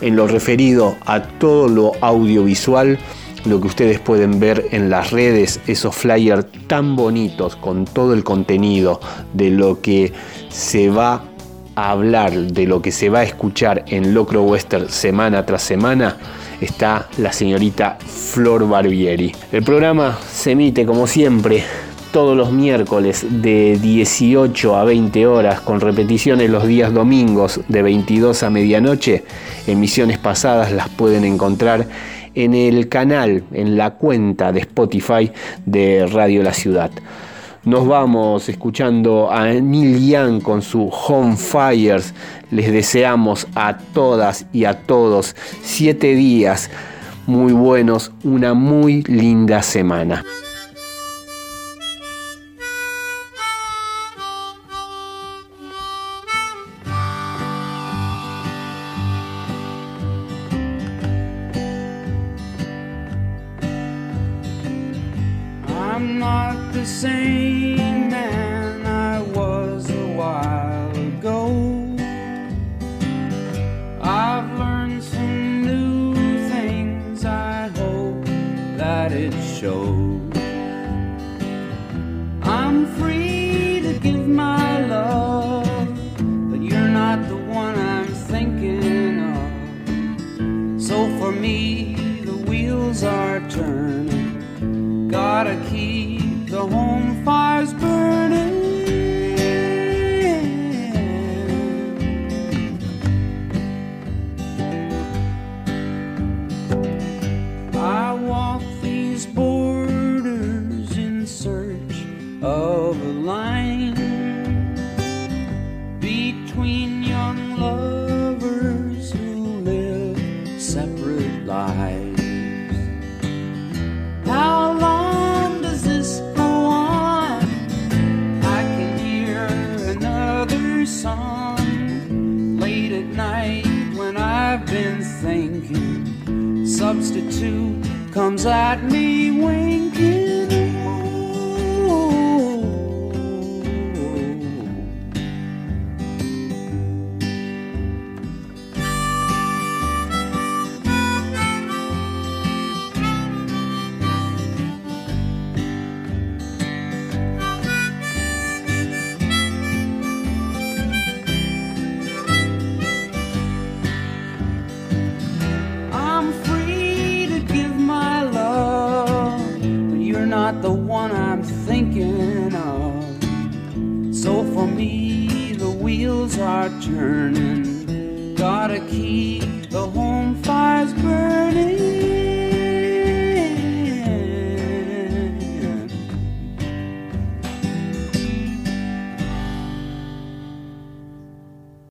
En lo referido a todo lo audiovisual, lo que ustedes pueden ver en las redes, esos flyers tan bonitos con todo el contenido de lo que se va a hablar, de lo que se va a escuchar en Locro Western semana tras semana, está la señorita Flor Barbieri. El programa se emite como siempre todos los miércoles de 18 a 20 horas con repeticiones los días domingos de 22 a medianoche. Emisiones pasadas las pueden encontrar en el canal, en la cuenta de Spotify de Radio La Ciudad. Nos vamos escuchando a Neil Young con su Home Fires. Les deseamos a todas y a todos siete días muy buenos, una muy linda semana.